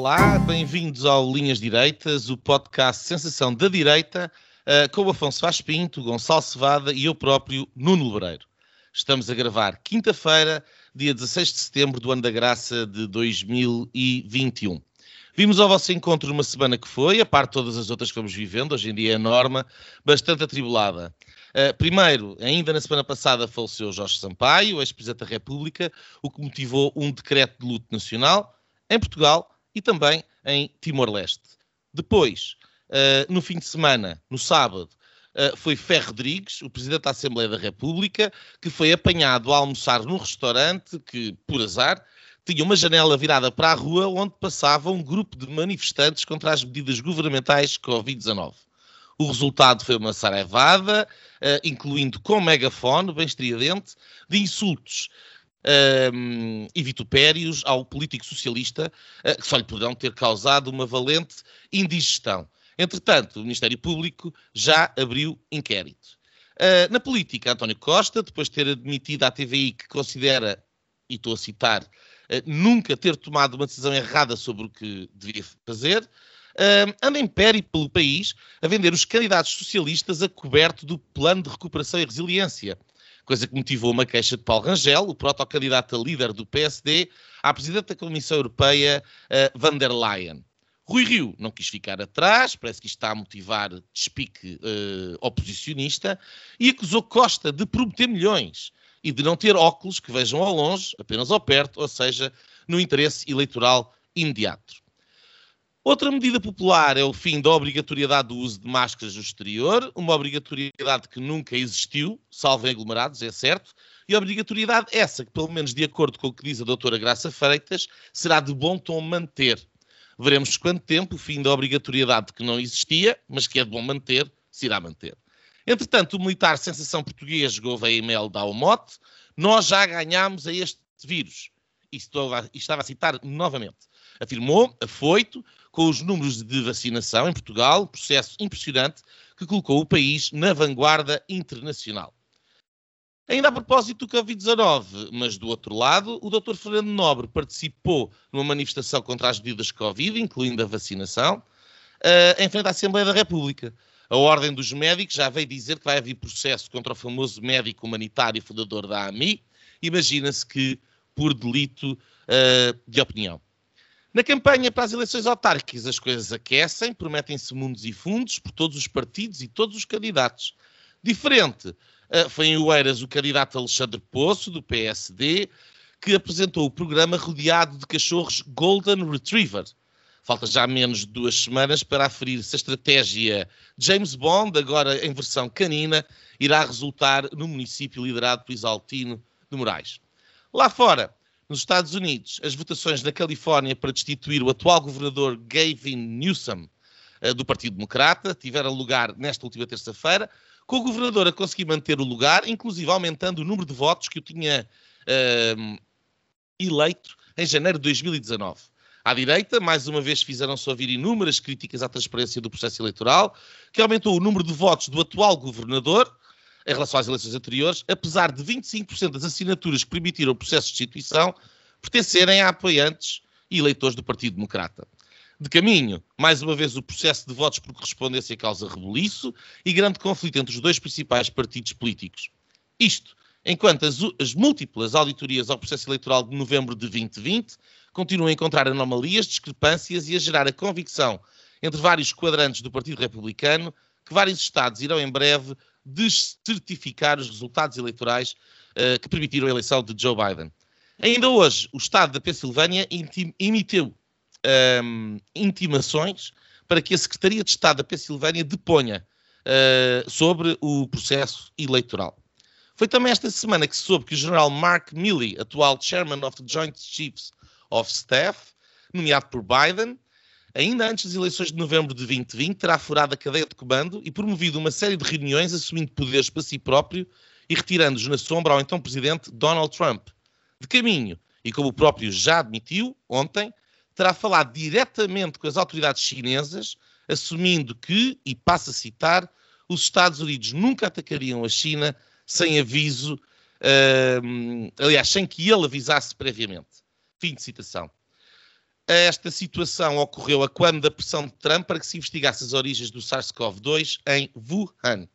Olá, bem-vindos ao Linhas Direitas, o podcast Sensação da Direita, uh, com o Afonso Vaz Pinto, Gonçalo Cevada e eu próprio, Nuno Lebreiro. Estamos a gravar quinta-feira, dia 16 de setembro do ano da graça de 2021. Vimos ao vosso encontro numa semana que foi, a par de todas as outras que vamos vivendo, hoje em dia é norma, bastante atribulada. Uh, primeiro, ainda na semana passada faleceu Jorge Sampaio, ex-presidente da República, o que motivou um decreto de luto nacional em Portugal e também em Timor-Leste. Depois, uh, no fim de semana, no sábado, uh, foi Ferro Rodrigues, o Presidente da Assembleia da República, que foi apanhado a almoçar num restaurante que, por azar, tinha uma janela virada para a rua onde passava um grupo de manifestantes contra as medidas governamentais Covid-19. O resultado foi uma sarevada, uh, incluindo com megafone, bem estridente, de insultos um, e vitupérios ao político socialista, uh, que só lhe poderão ter causado uma valente indigestão. Entretanto, o Ministério Público já abriu inquérito. Uh, na política, António Costa, depois de ter admitido à TVI que considera, e estou a citar, uh, nunca ter tomado uma decisão errada sobre o que devia fazer, uh, anda em pé pelo país a vender os candidatos socialistas a coberto do plano de recuperação e resiliência coisa que motivou uma queixa de Paulo Rangel, o protocandidato a líder do PSD, à Presidente da Comissão Europeia, uh, van der Leyen. Rui Rio não quis ficar atrás, parece que isto está a motivar despique uh, oposicionista, e acusou Costa de prometer milhões e de não ter óculos que vejam ao longe, apenas ao perto, ou seja, no interesse eleitoral imediato. Outra medida popular é o fim da obrigatoriedade do uso de máscaras no exterior, uma obrigatoriedade que nunca existiu, salvo em aglomerados, é certo, e obrigatoriedade essa que, pelo menos de acordo com o que diz a doutora Graça Freitas, será de bom tom manter. Veremos quanto tempo o fim da obrigatoriedade que não existia, mas que é de bom manter, se irá manter. Entretanto, o militar sensação português Gouveia Mel dá o mote, nós já ganhámos a este vírus. E estava a citar novamente. Afirmou, afoito, com os números de vacinação em Portugal, processo impressionante que colocou o país na vanguarda internacional. Ainda a propósito do Covid-19, mas do outro lado, o Dr. Fernando Nobre participou numa manifestação contra as medidas Covid, incluindo a vacinação, uh, em frente à Assembleia da República. A Ordem dos Médicos já veio dizer que vai haver processo contra o famoso médico humanitário fundador da AMI. Imagina-se que por delito uh, de opinião. Na campanha para as eleições autárquicas, as coisas aquecem, prometem-se mundos e fundos por todos os partidos e todos os candidatos. Diferente uh, foi em Oeiras o candidato Alexandre Poço, do PSD, que apresentou o programa rodeado de cachorros Golden Retriever. Falta já menos de duas semanas para aferir se a estratégia James Bond, agora em versão canina, irá resultar no município liderado por Isaltino de Moraes. Lá fora, nos Estados Unidos, as votações na Califórnia para destituir o atual governador Gavin Newsom uh, do Partido Democrata tiveram lugar nesta última terça-feira, com o governador a conseguir manter o lugar, inclusive aumentando o número de votos que o tinha uh, eleito em janeiro de 2019. À direita, mais uma vez fizeram-se ouvir inúmeras críticas à transparência do processo eleitoral, que aumentou o número de votos do atual governador, em relação às eleições anteriores, apesar de 25% das assinaturas que permitiram o processo de destituição pertencerem a apoiantes e eleitores do Partido Democrata. De caminho, mais uma vez, o processo de votos por correspondência causa rebuliço e grande conflito entre os dois principais partidos políticos. Isto, enquanto as, as, múltiplas auditorias ao processo eleitoral de novembro de 2020 continuam a encontrar anomalias, discrepâncias e a gerar a convicção entre vários quadrantes do Partido Republicano que vários Estados irão em breve descertificar os resultados eleitorais uh, que permitiram a eleição de Joe Biden. Ainda hoje, o Estado da Pensilvânia emitiu um, ehm, intimações para que a Secretaria de Estado da Pensilvânia deponha uh, sobre o processo eleitoral. Foi também esta semana que se soube que o general Mark Milley, atual Chairman of the Joint Chiefs of Staff, nomeado por Biden, ainda antes das eleições de novembro de 2020, terá furado a cadeia de comando e promovido uma série de reuniões assumindo poderes para si próprio e retirando-os na sombra ao então presidente Donald Trump. De caminho, e como o próprio já admitiu ontem, terá falado diretamente com as autoridades chinesas, assumindo que, e passo a citar, os Estados Unidos nunca atacariam a China sem aviso, uh, aliás, sem que ele avisasse previamente. Fim de citação. Esta situação ocorreu a quando da pressão de Trump para que se investigasse as origens do SARS-CoV-2 em Wuhan.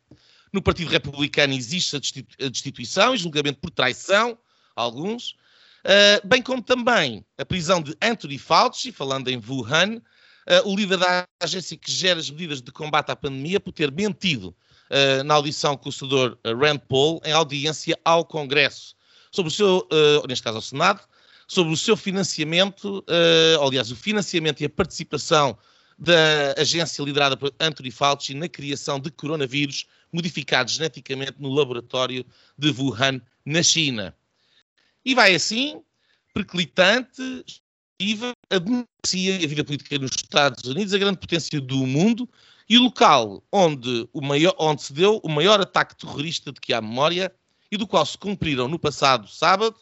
No Partido Republicano existe a destituição e julgamento por traição, alguns, uh, bem como também a prisão de Anthony Fauci, falando em Wuhan, uh, o líder da agência que gera as medidas de combate à pandemia, por ter mentido uh, na audição com o senador Rand Paul em audiência ao Congresso, sobre o seu, neste caso ao Senado, sobre o seu financiamento, uh, aliás, o financiamento e a participação da agência liderada por Anthony Fauci na criação de coronavírus modificados geneticamente no laboratório de Wuhan, na China. E vai assim, perclitante, a democracia e a vida política nos Estados Unidos, a grande potência do mundo e o local onde, o maior, onde se deu o maior ataque terrorista de que há memória e do qual se cumpriram no passado sábado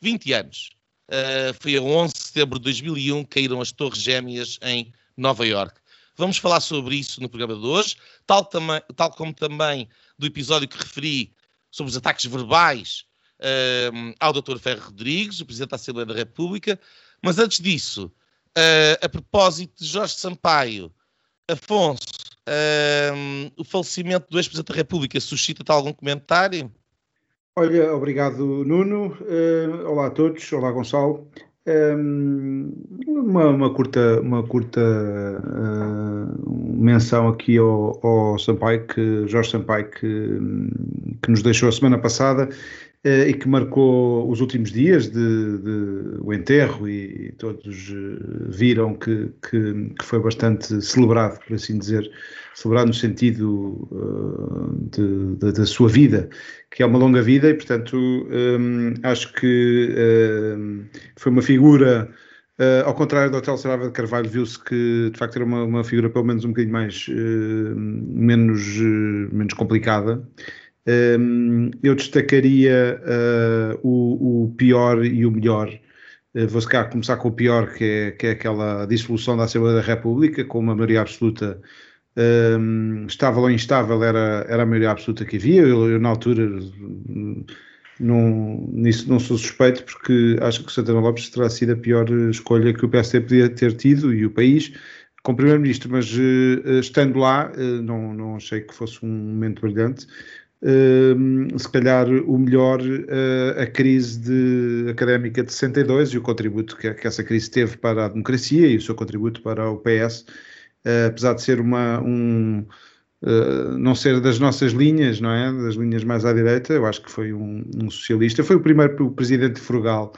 20 anos. Uh, foi a 11 de setembro de 2001 que caíram as Torres Gêmeas em Nova York. Vamos falar sobre isso no programa de hoje, tal, tal como também do episódio que referi sobre os ataques verbais uh, ao Dr. Ferro Rodrigues, o Presidente da Assembleia da República. Mas antes disso, uh, a propósito de Jorge Sampaio, Afonso, o falecimento do ex-Presidente da República suscita-te algum comentário? Olha, obrigado Nuno. Uh, olá a todos, olá Gonçalo. Um, ehm, uma, uma, curta, uma curta uh, menção aqui ao, ao Sampaio, que, Jorge Sampaio, que, que nos deixou a semana passada e que marcou os últimos dias de, de o enterro e, todos viram que, que, que, foi bastante celebrado, por assim dizer, celebrado no sentido uh, de, da sua vida, que é uma longa vida e, portanto, um, acho que um, foi uma figura, uh, ao contrário do Hotel Sarava de Carvalho, viu-se que, de facto, era uma, uma, figura pelo menos um bocadinho mais, uh, menos, menos complicada. Um, eu destacaria o, o, pior e o melhor. Vou cá começar com o pior, que é, que é aquela dissolução da Assembleia da República, com uma maioria absoluta um, estável ou instável era, era a maioria absoluta que havia. Eu, eu, na altura, não, nisso não sou suspeito, porque acho que o Santana Lopes terá sido a pior escolha que o PSD podia ter tido e o país com primeiro-ministro, mas uh, estando lá, uh, não, não achei que fosse um momento brilhante. Uh, se calhar o melhor uh, a crise de, académica de 62 e o contributo que, que, essa crise teve para a democracia e o seu contributo para o PS uh, apesar de ser uma, um, uh, não ser das nossas linhas, não é? Das linhas mais à direita, eu acho que foi um, um socialista. Foi o primeiro presidente frugal,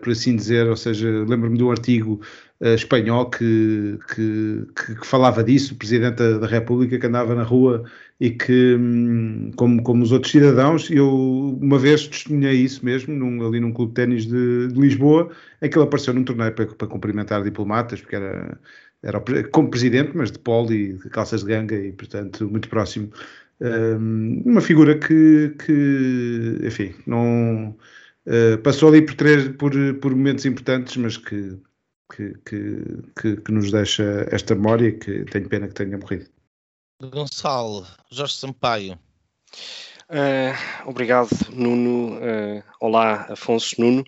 por assim dizer, ou seja, lembro-me um artigo espanhol que, que, que, falava disso, o presidente da, da, República que andava na rua e que, hum, como, como os outros cidadãos, eu uma vez testemunhei isso mesmo, num, ali num clube de ténis de, de, Lisboa, em que ele apareceu num torneio para, para cumprimentar diplomatas, porque era era como presidente, mas de polo e de calças de ganga e, portanto, muito próximo. Um, uma figura que, que enfim, não uh, passou ali por, três, por, por momentos importantes, mas que, que, que, que, nos deixa esta memória que tenho pena que tenha morrido. Gonçalo, Jorge Sampaio. Uh, obrigado, Nuno. Uh, olá, Afonso Nuno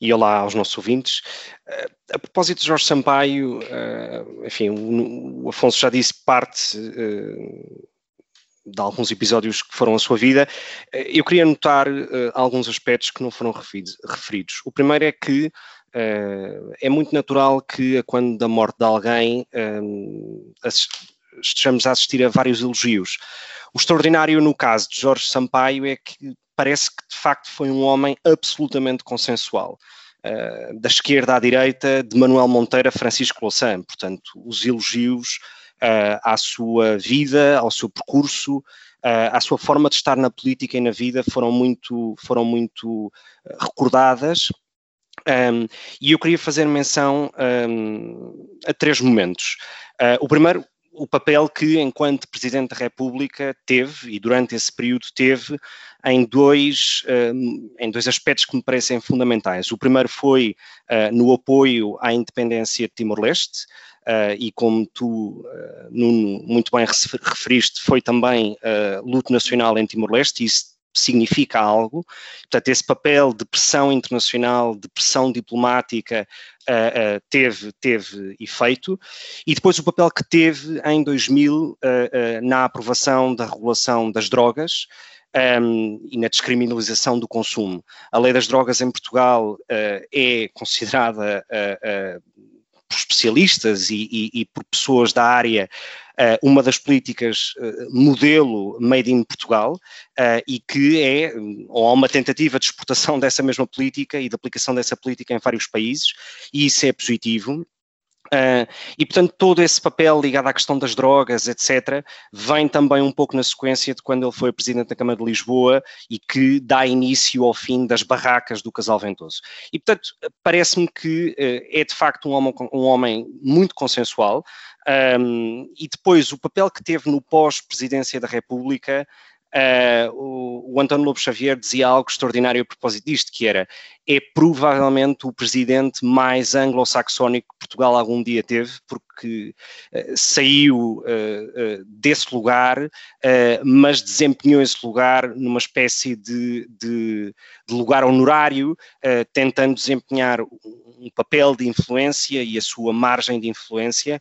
e olá aos nossos ouvintes. Uh, a propósito de Jorge Sampaio, uh, enfim, o, o, Afonso já disse parte uh, de alguns episódios que foram a sua vida. eu queria notar alguns aspectos que não foram referidos. O primeiro é que é muito natural que, quando da morte de alguém, estejamos a assistir a vários elogios. O extraordinário no caso de Jorge Sampaio é que parece que de facto foi um homem absolutamente consensual. Uh, da esquerda à direita, de Manuel Monteiro a Francisco Louçã. Portanto, os elogios uh, à sua vida, ao seu percurso, uh, à sua forma de estar na política e na vida foram muito, foram muito recordadas. Um, e eu queria fazer menção um, a três momentos. Uh, o primeiro, o papel que, enquanto Presidente da República, teve, e durante esse período teve, em dois, um, em dois aspectos que me parecem fundamentais. O primeiro foi uh, no apoio à independência de Timor-Leste, uh, e como tu, uh, Nuno, muito bem referiste, foi também luto nacional em Timor-Leste, isso significa algo. Portanto, esse papel de pressão internacional, de pressão diplomática, uh, uh, teve, teve efeito. E depois o papel que teve em 2000 uh, na aprovação da regulação das drogas. Um, ehm, e na descriminalização do consumo. A lei das drogas em Portugal é considerada por especialistas e, e, e, por pessoas da área uh, uma das políticas uh, modelo made in Portugal uh, e que é, ou há uma tentativa de exportação dessa mesma política e de aplicação dessa política em vários países, e isso é positivo. Uh, e, portanto, todo esse papel ligado à questão das drogas, etc., vem também um pouco na sequência de quando ele foi Presidente da Câmara de Lisboa e que dá início ao fim das barracas do Casal Ventoso. E, portanto, parece-me que uh, é de facto um homem, um homem muito consensual um, e depois o papel que teve no pós-presidência da República Uh, o, o, António Lobo Xavier dizia algo extraordinário a propósito disto, que era, é provavelmente o presidente mais anglo-saxónico que Portugal algum dia teve, porque uh, saiu uh, desse lugar, mas desempenhou esse lugar numa espécie de, de, de lugar honorário, tentando desempenhar um papel de influência e a sua margem de influência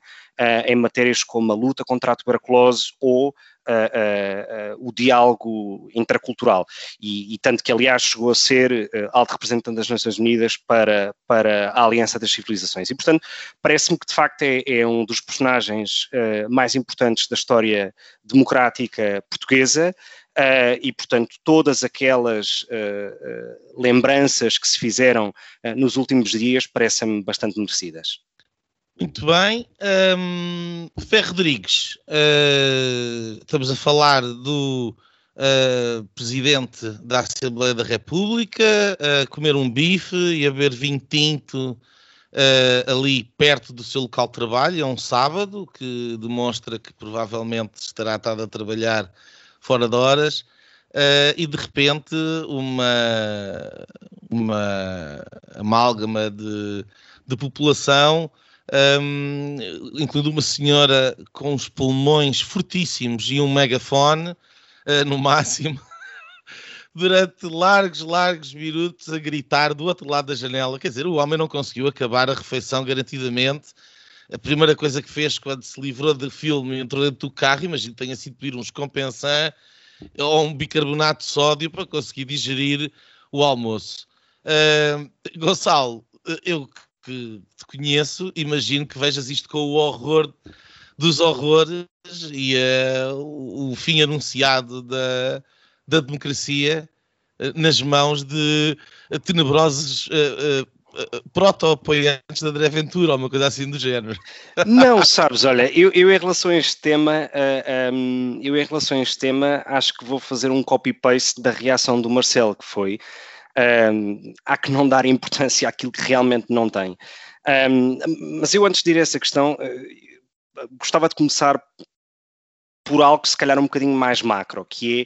em matérias como a luta contra a tuberculose ou uh, uh, o diálogo intercultural. E, e, tanto que, aliás, chegou a ser alto representante das Nações Unidas para, para a Aliança das Civilizações. E, portanto, parece-me que, de facto, é, é um dos personagens mais importantes da história democrática portuguesa. Uh, e, portanto, todas aquelas uh, uh, lembranças que se fizeram nos últimos dias parecem-me bastante merecidas. Muito bem. Um, Fé Rodrigues, uh, estamos a falar do uh, Presidente da Assembleia da República a comer um bife e a beber vinho tinto uh, ali perto do seu local de trabalho, é um sábado, que demonstra que provavelmente estará estado a trabalhar fora de horas. e de repente uma, uma amálgama de, de população um, incluindo uma senhora com os pulmões fortíssimos e um megafone, uh, no máximo, durante largos, largos minutos a gritar do outro lado da janela. Quer dizer, o homem não conseguiu acabar a refeição garantidamente. A primeira coisa que fez quando se livrou do filme entrou dentro do carro, imagino que tenha sido pedir uns compensant ou um bicarbonato de sódio para conseguir digerir o almoço. Uh, Gonçalo, eu que te conheço, imagino que vejas isto com o horror dos horrores e uh, o, fim anunciado da, da democracia uh, nas mãos de uh, tenebrosos proto-apoiantes da André Ventura ou uma coisa assim do género. Não, sabes, olha, eu, eu em relação a este tema, uh, um, eu em relação a este tema, acho que vou fazer um copy-paste da reação do Marcelo, que foi um, há que não dar importância àquilo que realmente não tem. Um, mas eu, antes de ir a essa questão, uh, gostava de começar por algo se calhar um bocadinho mais macro, que é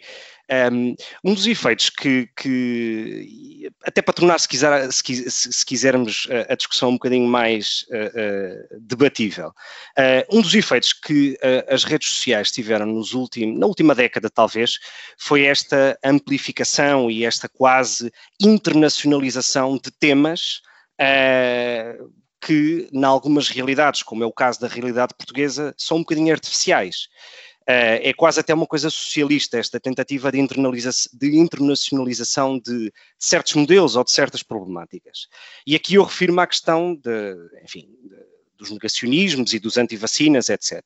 um, dos efeitos que, que, até para tornar, se, quiser, se, se quisermos, a discussão um bocadinho mais uh, uh, debatível, uh, um dos efeitos que as redes sociais tiveram nos últimos, na última década talvez, foi esta amplificação e esta quase internacionalização de temas que, em algumas realidades, como é o caso da realidade portuguesa, são um bocadinho artificiais. Uh, é quase até uma coisa socialista, esta tentativa de, de internacionalização de, de, certos modelos ou de certas problemáticas. E aqui eu refiro-me à questão de, enfim, de, dos negacionismos e dos antivacinas, etc.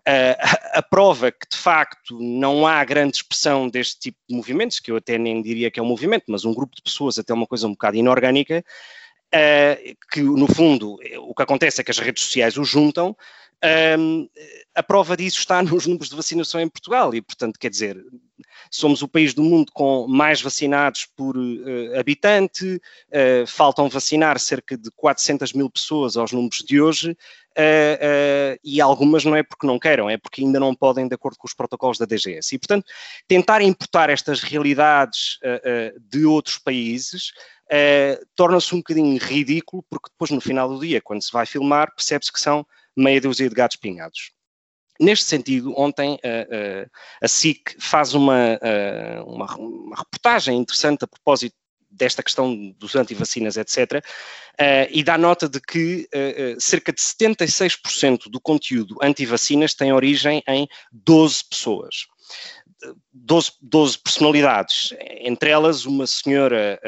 Uh, a, a, prova que, de facto, não há grande expressão deste tipo de movimentos, que eu até nem diria que é um movimento, mas um grupo de pessoas, até uma coisa um bocado inorgânica, uh, que, no fundo, o que acontece é que as redes sociais o juntam, Um, a prova disso está nos números de vacinação em Portugal e, portanto, quer dizer, somos o país do mundo com mais vacinados por uh, habitante, uh, faltam vacinar cerca de 400 mil pessoas aos números de hoje, uh, e algumas não é porque não queiram, é porque ainda não podem de acordo com os protocolos da DGS. E, portanto, tentar importar estas realidades de outros países torna-se um bocadinho ridículo, porque depois, no final do dia, quando se vai filmar, percebe-se que são meia dúzia de gatos pingados. Neste sentido, ontem a SIC faz uma, uma, uma, reportagem interessante a propósito desta questão dos antivacinas, etc., e dá nota de que cerca de 76% do conteúdo antivacinas tem origem em 12 pessoas. 12, 12 personalidades, entre elas uma senhora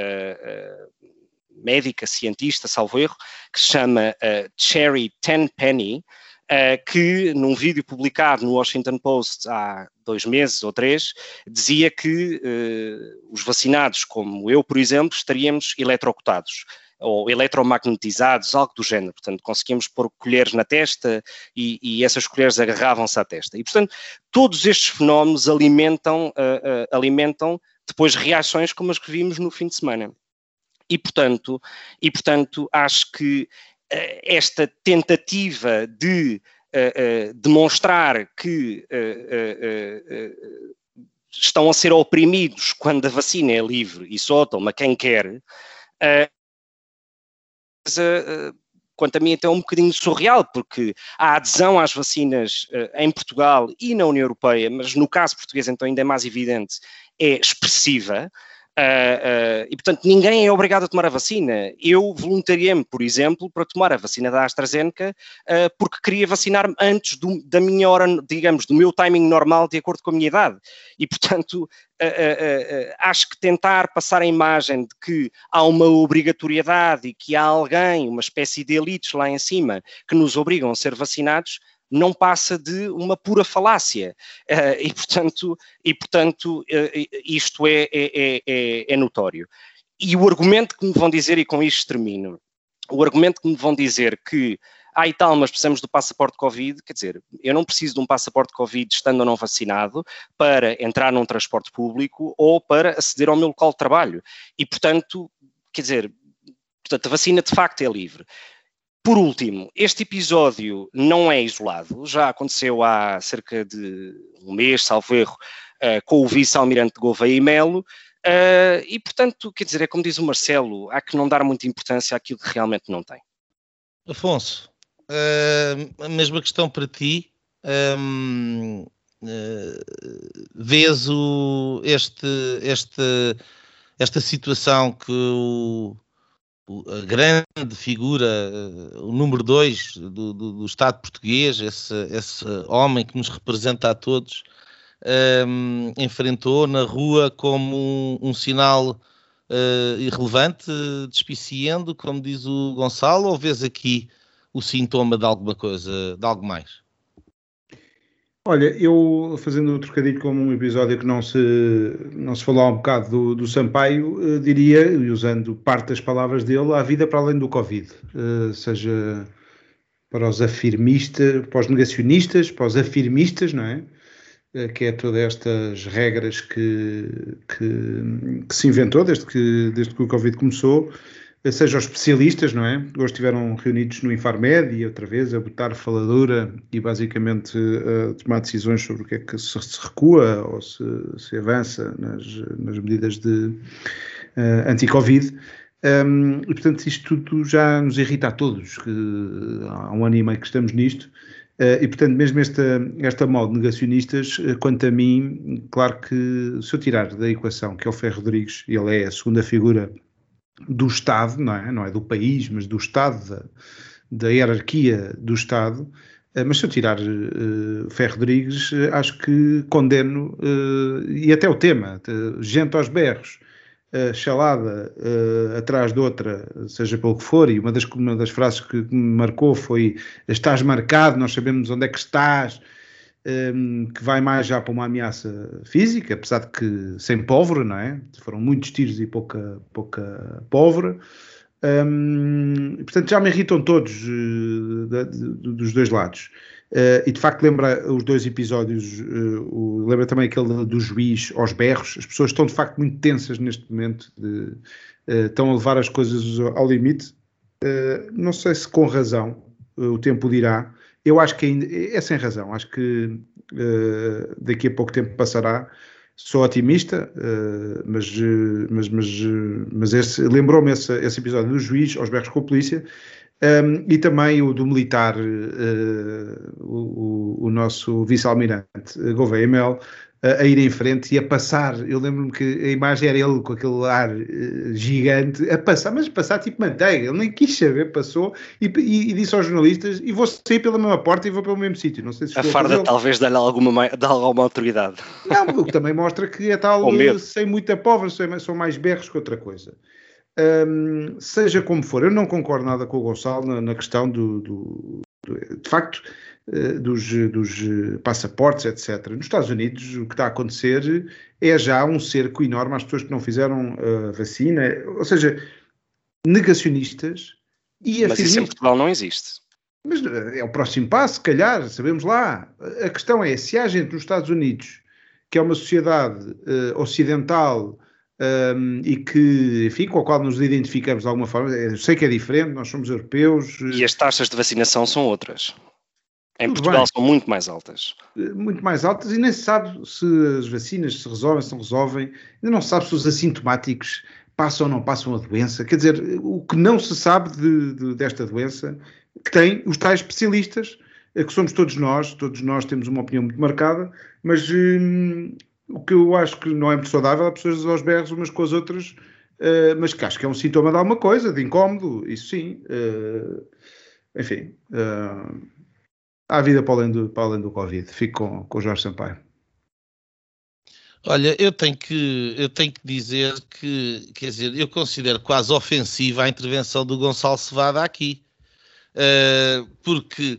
médica, cientista, salvo erro, que se chama uh, Cherry Tenpenny, uh, que num vídeo publicado no Washington Post há dois meses ou três, dizia que uh, os vacinados, como eu, por exemplo, estaríamos eletrocutados ou eletromagnetizados, algo do género. Portanto, conseguimos pôr colheres na testa e, e essas colheres agarravam-se à testa. E, portanto, todos estes fenómenos alimentam, uh, uh, alimentam depois reações como as que vimos no fim de semana. E, portanto, e, portanto acho que uh, esta tentativa de uh, uh, demonstrar que estão a ser oprimidos quando a vacina é livre e só toma quem quer, quanto a mim até é um bocadinho surreal, porque a adesão às vacinas em Portugal e na União Europeia, mas no caso português então ainda é mais evidente, é expressiva. Uh, uh, e, portanto, ninguém é obrigado a tomar a vacina. Eu voluntariei-me, por exemplo, para tomar a vacina da AstraZeneca, uh, porque queria vacinar-me antes do, da minha hora, digamos, do meu timing normal, de acordo com a minha idade. E, portanto, acho que tentar passar a imagem de que há uma obrigatoriedade e que há alguém, uma espécie de elites lá em cima, que nos obrigam a ser vacinados, não passa de uma pura falácia. Uh, e, portanto, e, portanto uh, isto é, é, é, é, notório. E o argumento que me vão dizer, e com isto termino, o argumento que me vão dizer que ah e tal, mas precisamos do passaporte Covid, quer dizer, eu não preciso de um passaporte Covid estando ou não vacinado para entrar num transporte público ou para aceder ao meu local de trabalho. E, portanto, quer dizer, portanto, a vacina de facto é livre. Por último, este episódio não é isolado, já aconteceu há cerca de um mês, salvo erro, uh, com o vice-almirante de Gouveia e Melo, uh, e portanto, quer dizer, é como diz o Marcelo, há que não dar muita importância àquilo que realmente não tem. Afonso, uh, a mesma questão para ti. Um, vês o, este, este, esta situação que o a grande figura, eh, o número dois do, do, do, Estado português, esse, esse, homem que nos representa a todos, um, ehm, enfrentou na rua como um, um sinal uh, irrelevante, despiciando, como diz o Gonçalo, ou vês aqui o sintoma de alguma coisa, de algo mais? Olha, eu fazendo um trocadilho como um episódio que não se, não se falou há um bocado do, do Sampaio, uh, diria, e usando parte das palavras dele, há vida para além do Covid, uh, seja para os afirmistas, para os negacionistas, para os afirmistas, não é? Uh, que é todas estas regras que, que, que, se inventou desde que, desde que o Covid começou, seja os especialistas, não é? Hoje estiveram reunidos no Infarmed e outra vez a botar faladura e basicamente a tomar decisões sobre o que é que se, recua ou se, se avança nas, nas, medidas de uh, anti-Covid. Um, e portanto isto tudo já nos irrita a todos, que há um ano e meio que estamos nisto, uh, e portanto mesmo esta, esta de negacionistas, uh, quanto a mim, claro que se eu tirar da equação que é o Ferro Rodrigues, ele é a segunda figura do Estado, não é? Não é do país, mas do Estado, da, da hierarquia do Estado. Uh, mas se eu tirar uh, Ferro Rodrigues, uh, acho que condeno, e até o tema, gente aos berros, chalada atrás de outra, seja pelo que for, e uma das, uma das frases que me marcou foi: Estás marcado, nós sabemos onde é que estás um, que vai mais já para uma ameaça física, apesar de que sem pólvora, não é? Foram muitos tiros e pouca, pouca pólvora. Um, portanto, já me irritam todos uh, de, dos dois lados. Uh, e de facto lembra os dois episódios, uh, o, lembra também aquele do juiz aos berros. As pessoas estão de facto muito tensas neste momento, de, estão a levar as coisas ao limite. não sei se com razão, o tempo dirá. Eu acho que ainda é sem razão. Acho que daqui a pouco tempo passará sou otimista, uh, mas, mas, mas, mas lembrou-me esse, esse, episódio do juiz aos berros com a polícia um, ehm, e também o do militar, uh, o, o, nosso vice-almirante Gouveia Mel, a, ir em frente e a passar. Eu lembro-me que a imagem era ele com aquele ar uh, gigante, a passar, mas a passar tipo manteiga. Ele nem quis saber, passou e, e, e, disse aos jornalistas: e vou sair pela mesma porta e vou pelo mesmo sítio. Não sei se a farda talvez dá-lhe alguma, dá alguma autoridade. Não, o que também mostra que é tal sem muita pobre, são mais berros que outra coisa. Seja como for, eu não concordo nada com o Gonçalo na, na questão do, do, do, de facto dos, dos, passaportes, etc. Nos Estados Unidos, o que está a acontecer é já um cerco enorme às pessoas que não fizeram a eh, vacina, ou seja, negacionistas e Mas isso em Portugal não existe. Mas eh, é o próximo passo, se calhar, sabemos lá. A questão é, se há gente nos Estados Unidos, que é uma sociedade uh, ocidental um, ehm, e que, enfim, com a qual nos identificamos de alguma forma, eu sei que é diferente, nós somos europeus. E as taxas de vacinação são outras. Em Portugal são muito mais altas. Eh, muito mais altas e nem se sabe se as vacinas se resolvem, se não resolvem. Ainda não se sabe se os assintomáticos passam ou não passam a doença. Quer dizer, o que não se sabe de, de, desta doença, que tem os tais especialistas, eh, que somos todos nós, todos nós temos uma opinião muito marcada, mas hum, o que eu acho que não é muito saudável é pessoas aos berros umas com as outras, uh, mas que acho que é um sintoma de alguma coisa, de incómodo, isso sim. Uh, enfim. Uh, há vida para além do, para além do Covid. Fico com, com o Jorge Sampaio. Olha, eu tenho que eu tenho que dizer que, quer dizer, eu considero quase ofensiva a intervenção do Gonçalo Cevada aqui. Uh, porque,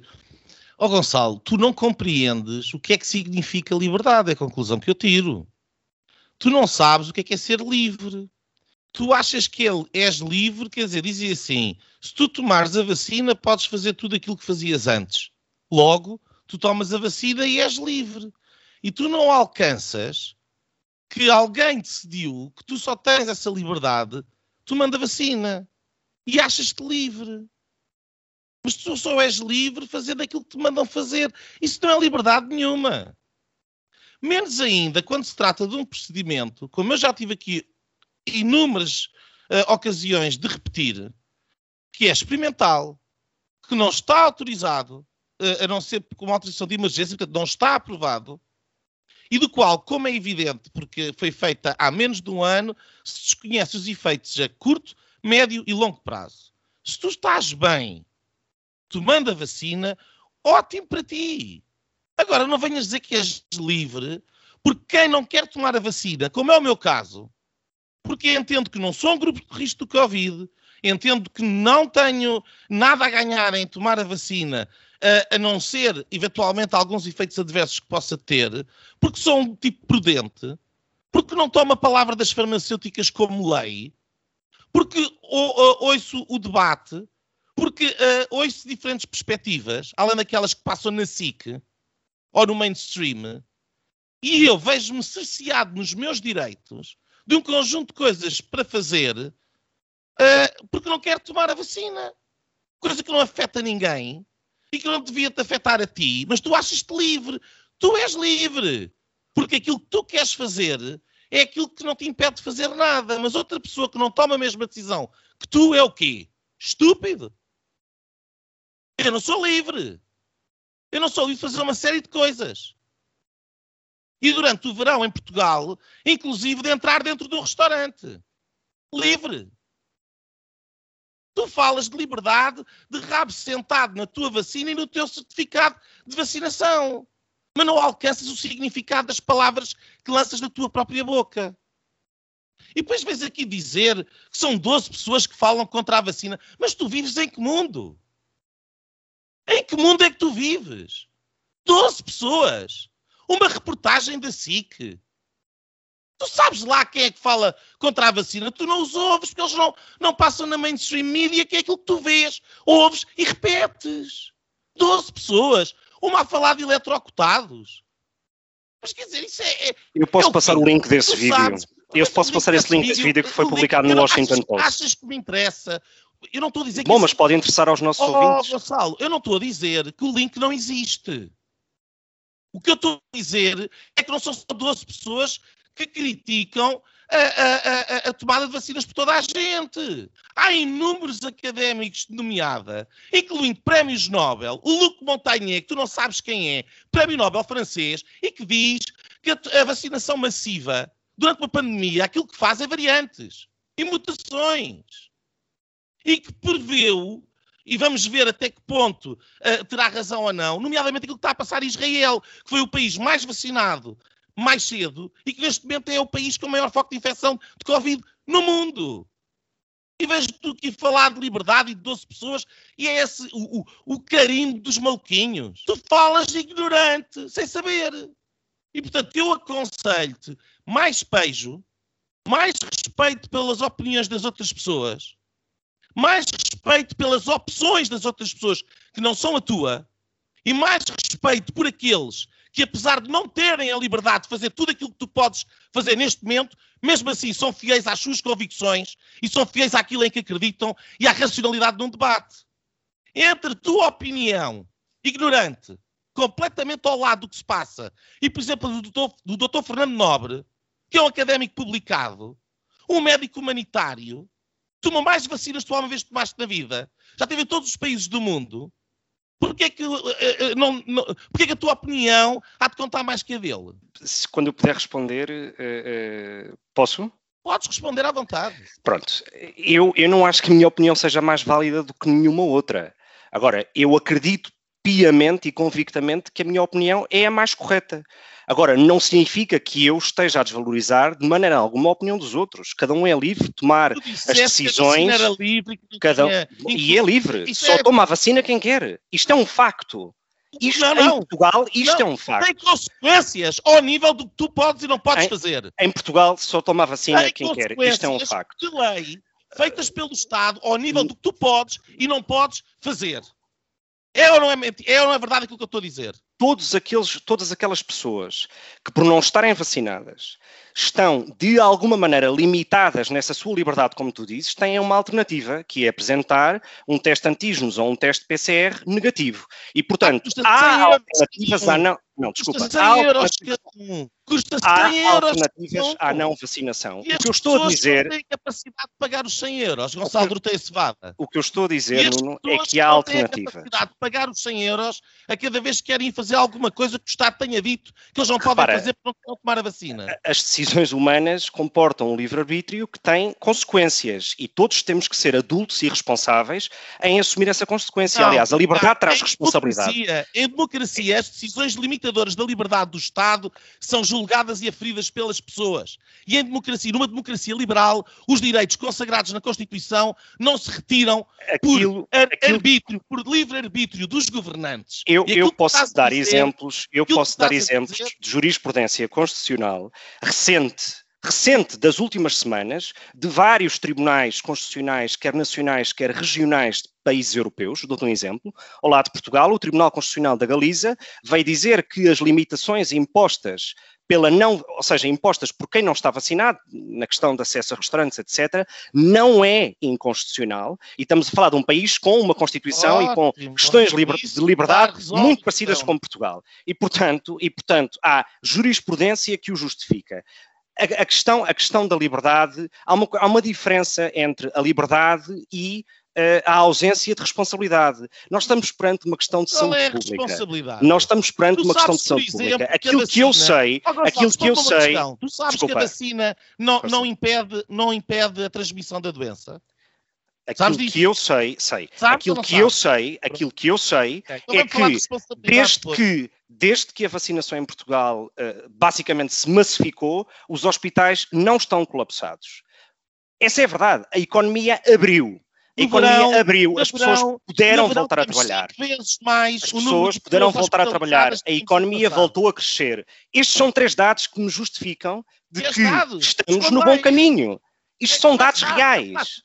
ó oh Gonçalo, tu não compreendes o que é que significa liberdade, é a conclusão que eu tiro. Tu não sabes o que é que é ser livre. Tu achas que és livre, quer dizer, dizia assim: se tu tomares a vacina, podes fazer tudo aquilo que fazias antes. Logo, tu tomas a vacina e és livre. E tu não alcanças que alguém decidiu que tu só tens essa liberdade tomando a vacina. E achas-te livre. Mas tu só és livre fazendo aquilo que te mandam fazer. Isso não é liberdade nenhuma. Menos ainda quando se trata de um procedimento, como eu já tive aqui inúmeras uh, ocasiões de repetir, que é experimental, que não está autorizado, a não ser com uma autorização de emergência, portanto não está aprovado, e do qual, como é evidente, porque foi feita há menos de um ano, se desconhece os efeitos a curto, médio e longo prazo. Se tu estás bem tomando a vacina, ótimo para ti. Agora, não venhas dizer que és livre, porque quem não quer tomar a vacina, como é o meu caso, porque entendo que não sou um grupo de risco do Covid, entendo que não tenho nada a ganhar em tomar a vacina, a, não ser, eventualmente, alguns efeitos adversos que possa ter, porque sou um tipo prudente, porque não tomo a palavra das farmacêuticas como lei, porque ouço o debate, porque uh, ouço diferentes perspectivas, além daquelas que passam na SIC ou no mainstream, e eu vejo-me cerceado nos meus direitos de um conjunto de coisas para fazer uh, porque não quero tomar a vacina. Coisa que não afeta ninguém e que não devia te afetar a ti, mas tu achas-te livre. Tu és livre. Porque aquilo que tu queres fazer é aquilo que não te impede de fazer nada. Mas outra pessoa que não toma a mesma decisão que tu é o quê? Estúpido. Eu não sou livre. Eu não sou livre de fazer uma série de coisas. E durante o verão em Portugal, inclusive de entrar dentro de um restaurante. Livre. Tu falas de liberdade de rabo sentado na tua vacina e no teu certificado de vacinação. Mas não alcanças o significado das palavras que lanças na tua própria boca. E depois vens aqui dizer que são 12 pessoas que falam contra a vacina. Mas tu vives em que mundo? Em que mundo é que tu vives? 12 pessoas. Uma reportagem da SIC. Tu sabes lá quem é que fala contra a vacina. Tu não os ouves porque eles não, não passam na mainstream media, que é aquilo que tu vês, ouves e repetes. 12 pessoas, uma a falar de eletrocutados. Mas quer dizer, isso é. é Eu posso é passar o link desse vídeo. Sabes, eu posso passar esse link desse vídeo que foi publicado no Washington achas, Post. Achas que me interessa? Eu não estou a dizer que. Bom, mas pode interessar aos nossos Oh, ouvintes. Gonçalo, eu não estou a dizer que o link não existe. O que eu estou a dizer é que não são só 12 pessoas que criticam a, a- a- a tomada de vacinas por toda a gente. Há inúmeros académicos de nomeada, incluindo prémios Nobel, o Luc Montagnier, que tu não sabes quem é, prémio Nobel francês, e que diz que a, vacinação massiva, durante uma pandemia, aquilo que faz é variantes e mutações. E que preveu e vamos ver até que ponto uh, terá razão ou não, nomeadamente aquilo que está a passar em Israel, que foi o país mais vacinado mais cedo e que neste momento é o país com o maior foco de infecção de Covid no mundo. E vejo tu aqui falar de liberdade e de 12 pessoas e é esse o, o, o carimbo dos maluquinhos. Tu falas de ignorante, sem saber. E portanto eu aconselho-te mais pejo, mais respeito pelas opiniões das outras pessoas mais respeito pelas opções das outras pessoas que não são a tua e mais respeito por aqueles que, apesar de não terem a liberdade de fazer tudo aquilo que tu podes fazer neste momento, mesmo assim são fiéis às suas convicções e são fiéis àquilo em que acreditam e à racionalidade de um debate. Entre tua opinião ignorante, completamente ao lado do que se passa, e, por exemplo, do doutor, do doutor Fernando Nobre, que é um académico publicado, um médico humanitário, toma mais vacinas que tu alguma vez tomaste na vida, já teve em todos os países do mundo, porquê que, uh, uh, não, não, porquê que a tua opinião há de contar mais que a dele? Se, quando eu puder responder, uh, posso? Podes responder à vontade. Pronto, eu, eu não acho que a minha opinião seja mais válida do que nenhuma outra. Agora, eu acredito piamente e convictamente que a minha opinião é a mais correta. Agora, não significa que eu esteja a desvalorizar de maneira alguma a opinião dos outros. Cada um é livre de tomar as decisões. Que era livre, cada um. E é livre. Só é... toma a vacina quem quer. Isto é um facto. Isto não, em não. Portugal, isto não, é um facto. Tem consequências ao nível do que tu podes e não podes em, fazer. Em Portugal, só toma a vacina tem quem quer. Isto é um facto. De lei feitas pelo Estado ao nível do que tu podes e não podes fazer. É ou não é, ou não é verdade aquilo que eu estou a dizer? Todos aqueles, todas aquelas pessoas que, por não estarem vacinadas, estão de alguma maneira limitadas nessa sua liberdade, como tu dizes, têm uma alternativa, que é apresentar um teste antígenos ou um teste PCR negativo. E, portanto, ah, há alternativas não. Não, desculpa. Custa 100 há alternativas. Custa 100 há euros. alternativas à não vacinação. E O que eu estou a dizer. Não têm capacidade de pagar os 100 euros, Gonçalo Groteia Cevada. O que eu estou a dizer, Nuno, é que há alternativas. capacidade de pagar os 100 euros a cada vez que querem fazer alguma coisa que o Estado tenha dito que eles não podem Repara, fazer porque não tomar a vacina. As decisões humanas comportam um livre-arbítrio que tem consequências e todos temos que ser adultos e responsáveis em assumir essa consequência. Não, Aliás, a liberdade não, traz em responsabilidade. democracia- Em democracia, as decisões limitadoras da liberdade do Estado são julgadas e aferidas pelas pessoas. E em democracia, numa democracia liberal, os direitos consagrados na Constituição não se retiram Aquilo, por ar- aquilo- arbítrio, por livre-arbítrio dos governantes. eu, eu posso dar dizer- exemplos, eu posso dar exemplos dizer- de jurisprudência constitucional recente, recente das últimas semanas, de vários tribunais constitucionais, quer nacionais, quer regionais de países europeus. Dou-te um exemplo. Ao lado de Portugal, o Tribunal Constitucional da Galiza veio dizer que as limitações impostas pela não, ou seja, impostas por quem não está vacinado, na questão de acesso a restaurantes, etc., não é inconstitucional. E estamos a falar de um país com uma Constituição e com Ótimo, questões de liber- de liberdade resolvido, muito parecidas então. com Portugal. E portanto, e, portanto, há jurisprudência que o justifica. A, a questão, a questão da liberdade, há uma, há uma diferença entre a liberdade e eh, a ausência de responsabilidade. Nós estamos perante uma questão de Qual saúde é a pública. responsabilidade? Nós estamos perante Tu uma questão de saúde exemplo, pública. que Aquilo que eu sei, aquilo que eu sei, questão. Tu sabes Desculpa. que a vacina não, não, impede, não impede a transmissão da doença? aquilo Sabes disso? que eu sei, sei. Sabes aquilo que eu sabes? sei, aquilo que eu sei Então é que desde que, desde que a vacinação em Portugal eh, basicamente se massificou, os hospitais não estão colapsados. Essa é a verdade. A economia abriu. A No economia verão, abriu. As pessoas verão, puderam verão voltar a trabalhar. vezes mais As pessoas de puderam voltar a trabalhar. A economia voltou a crescer. Estes são três dados que nos justificam de que estamos no bom caminho. Isto são dados reais.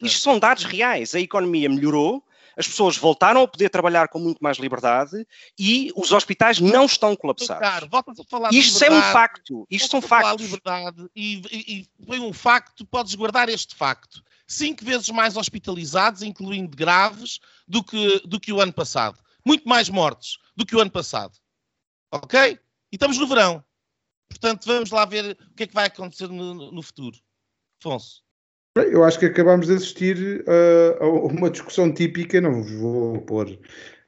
Isto são dados reais. A economia melhorou, as pessoas voltaram a poder trabalhar com muito mais liberdade e os hospitais não estão colapsados. voltas a falar Isto é um facto. Isto são factos. liberdade e, e, e foi um facto, podes guardar este facto. Cinco vezes mais hospitalizados, incluindo graves, do que, do que o ano passado. Muito mais mortes do que o ano passado. Ok? E estamos no verão. Portanto, vamos lá ver o que é que vai acontecer no, no futuro. Afonso. Eu acho que acabamos de assistir uh, a uma discussão típica, não vos vou pôr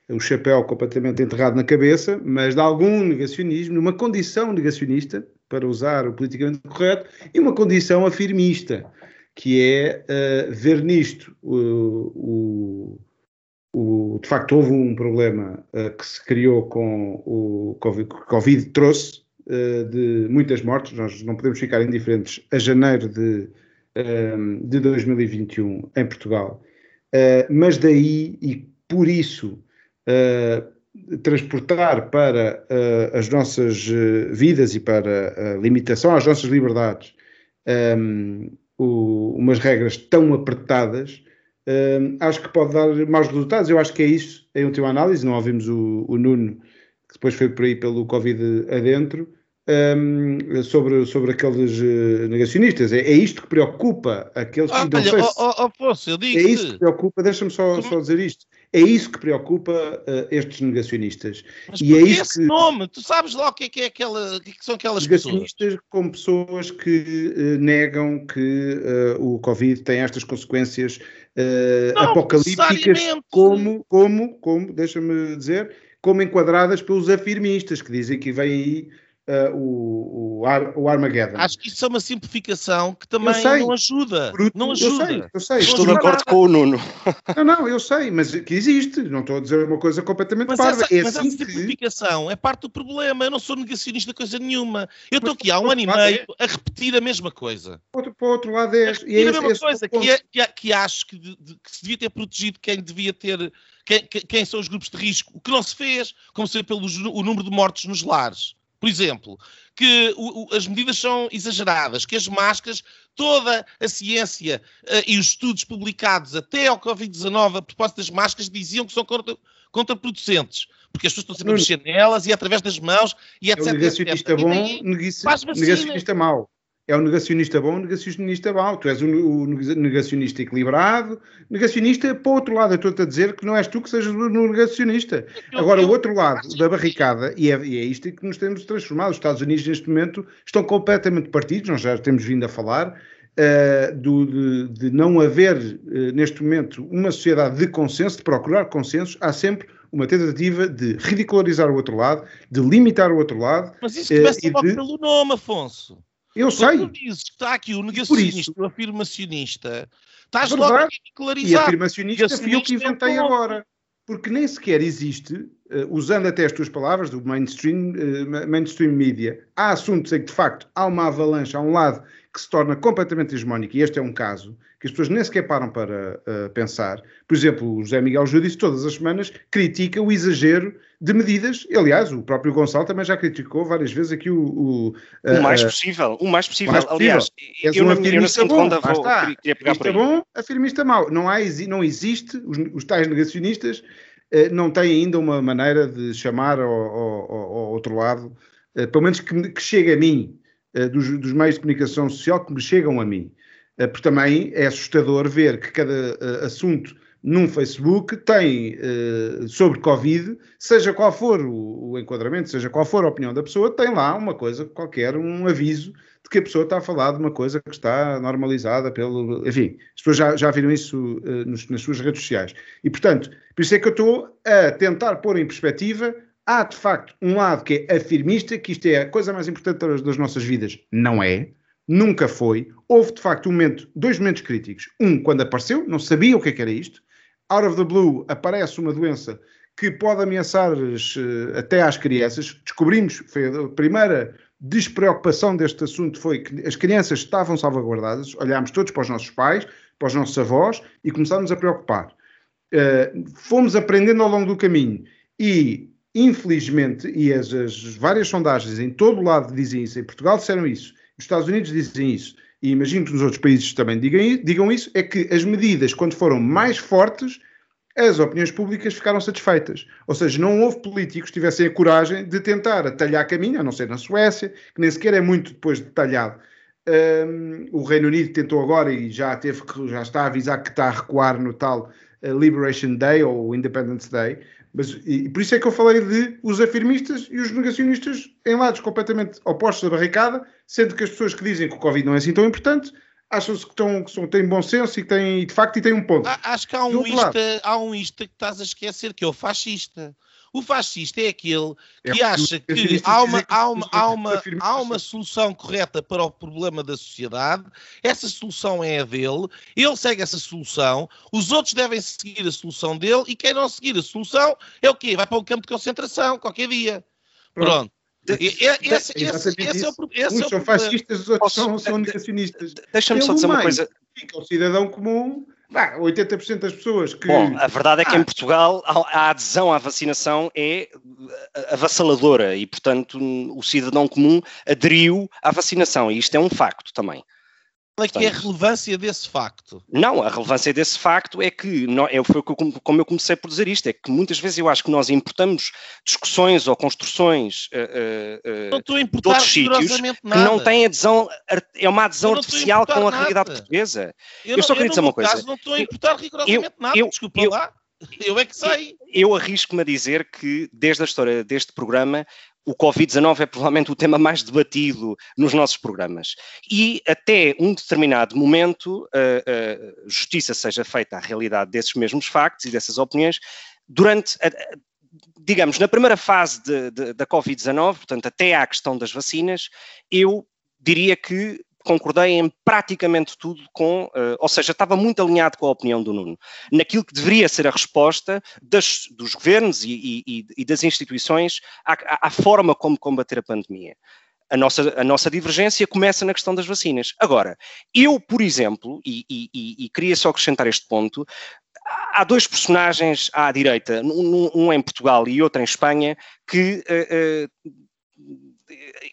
o chapéu completamente enterrado na cabeça, mas de algum negacionismo, numa condição negacionista, para usar o politicamente correto, e uma condição afirmista, que é uh, ver nisto. O, o, o, de facto houve um problema uh, que se criou com o Covid, que o Covid trouxe de muitas mortes, nós não podemos ficar indiferentes a janeiro de Ehm, de 2021 em Portugal, uh, mas daí e por isso uh, transportar para uh, as nossas vidas e para a limitação às nossas liberdades um, ehm, o, umas regras tão apertadas, ehm, acho que pode dar maus resultados. Eu acho que é isso, em última análise. Não ouvimos o, o Nuno, que depois foi por aí pelo Covid adentro um, sobre, sobre aqueles uh, negacionistas. É, é, isto que preocupa aqueles que ah, não olha, sei oh, oh, Afonso, eu digo É isto que preocupa, deixa-me só, só dizer isto. É isso que preocupa uh, estes negacionistas. Mas e é isso esse que... nome? Tu sabes lá o que é que, é aquela, que, é que são aquelas negacionistas pessoas? como pessoas que uh, negam que o Covid tem estas consequências apocalípticas como, como, como, deixa-me dizer, como enquadradas pelos afirmistas, que dizem que vem aí uh, o, o, Ar, o Armageddon. Acho que isso é uma simplificação que também não ajuda. não ajuda. Eu sei, eu sei. Estou de acordo com o Nuno. Não, não, eu sei, mas que existe. Não estou a dizer uma coisa completamente mas parva. Essa, é mas assim essa simplificação que... é parte do problema. Eu não sou negacionista de coisa nenhuma. Eu estou aqui há um ano e meio é... a repetir a mesma coisa. Outro, para o outro lado é... A repetir é a mesma coisa, que, é, que, que, acho que, de, de, que se devia ter protegido quem devia ter... Quem, quem, são os grupos de risco, o que não se fez, como ser pelo o número de mortos nos lares por exemplo, que o, o, as medidas são exageradas, que as máscaras, toda a ciência uh, e os estudos publicados até ao Covid-19 a propósito das máscaras diziam que são contra, contraproducentes, porque as pessoas estão sempre a mexer nelas e através das mãos e etc. É um negacionista etc. bom, negacionista mau é o negacionista bom, o negacionista mau. Tu és o, o, negacionista equilibrado, negacionista, para o outro lado, eu estou-te a dizer que não és tu que sejas o negacionista. Agora, o outro lado da barricada, e é, e é isto que nos temos transformado. Os Estados Unidos, neste momento, estão completamente partidos, nós já temos vindo a falar, uh, do, de, de, não haver, uh, neste momento, uma sociedade de consenso, de procurar consensos. Há sempre uma tentativa de ridicularizar o outro lado, de limitar o outro lado. Mas isso começa uh, logo de... pelo nome, Afonso. Eu sei. Quando dizes que está aqui o negacionista o afirmacionista, estás logo a ridicularizar. E afirmacionista fui eu que inventei agora. Porque nem sequer existe, uh, usando até as tuas palavras do mainstream, uh, mainstream media, há assuntos em que de facto há uma avalanche, há um lado que se torna completamente hegemónico, e este é um caso, que as pessoas nem sequer param para uh, pensar. Por exemplo, o José Miguel Judice, todas as semanas, critica o exagero de medidas. Aliás, o próprio Gonçalo também já criticou várias vezes aqui o. O, uh, o mais possível, o mais possível. O mais Aliás, És um afirmista bom, vou, está. afirmista bom, afirmista mau. Não, há, não existe, os, os tais negacionistas uh, não têm ainda uma maneira de chamar ao, ao, ao outro lado, pelo menos que, que chegue a mim eh, dos, dos, meios de comunicação social que me chegam a mim. Uh, porque também é assustador ver que cada uh, assunto num Facebook tem sobre Covid, seja qual for o, enquadramento, seja qual for a opinião da pessoa, tem lá uma coisa qualquer, um aviso de que a pessoa está a falar de uma coisa que está normalizada pelo. Enfim, as pessoas já, já viram isso nas suas redes sociais. E, portanto, por isso é que eu estou a tentar pôr em perspectiva há de facto um lado que é afirmista, que isto é a coisa mais importante das nossas vidas. Não é. Nunca foi. Houve de facto um momento, dois momentos críticos. Um, quando apareceu, não sabia o que, é que era isto. Out of the blue aparece uma doença que pode ameaçar uh, até às crianças. Descobrimos, foi a primeira despreocupação deste assunto foi que as crianças estavam salvaguardadas. Olhámos todos para os nossos pais, para os nossos avós e começámos a preocupar. Uh, fomos aprendendo ao longo do caminho e infelizmente, e as, as, várias sondagens em todo o lado dizem isso, em Portugal disseram isso, os Estados Unidos dizem isso, e imagino que nos outros países também digam, digam isso, é que as medidas, quando foram mais fortes, as opiniões públicas ficaram satisfeitas. Ou seja, não houve políticos que tivessem a coragem de tentar atalhar caminho, a não ser na Suécia, que nem sequer é muito depois detalhado. Um, o Reino Unido tentou agora e já teve que, já está a avisar que está a recuar no tal uh, Liberation Day ou Independence Day. Mas, e, por isso é que eu falei de os afirmistas e os negacionistas em lados completamente opostos da barricada, sendo que as pessoas que dizem que o Covid não é assim tão importante acham-se que, estão, que são, têm bom senso e que têm, de facto, e têm um ponto. Acho que há um, ista, há um ista que estás a esquecer, que é o fascista. O fascista é aquele que é acha que há uma, há, uma, há, uma, há uma solução correta para o problema da sociedade, essa solução é a dele, ele segue essa solução, os outros devem seguir a solução dele e quem não seguir a solução é o quê? Vai para um campo de concentração qualquer dia. Pronto. Esse, esse, esse, é o, Uns são fascistas, os outros são, são negacionistas. Deixa-me só dizer uma coisa. Fica o cidadão comum, bah, 80% das pessoas que. Bom, a verdade é que ah. em Portugal a adesão à vacinação é avassaladora e, portanto, o cidadão comum aderiu à vacinação e isto é um facto também. Qual é que é a relevância desse facto? Não, a relevância desse facto é que, não, é, foi como eu comecei por dizer isto, é que muitas vezes eu acho que nós importamos discussões ou construções uh, uh, não estou a de outros sítios nada. que não têm adesão, é uma adesão artificial com a nada. realidade portuguesa. Eu, eu só queria dizer uma coisa. Caso, não estou a importar rigorosamente eu, nada, eu, desculpa eu, lá. Eu é que sei. Eu arrisco-me a dizer que, desde a história deste programa, o Covid-19 é provavelmente o tema mais debatido nos nossos programas. E até um determinado momento, uh, uh, justiça seja feita à realidade desses mesmos factos e dessas opiniões, durante, uh, digamos, na primeira fase de, de, da Covid-19, portanto, até à questão das vacinas, eu diria que concordei em praticamente tudo com, uh, ou seja, estava muito alinhado com a opinião do Nuno, naquilo que deveria ser a resposta das, dos governos e, e, e das instituições à, à, forma como combater a pandemia. A nossa, a nossa divergência começa na questão das vacinas. Agora, eu, por exemplo, e, e queria só acrescentar este ponto, há dois personagens à direita, um, um, em Portugal e outro em Espanha, que uh, uh,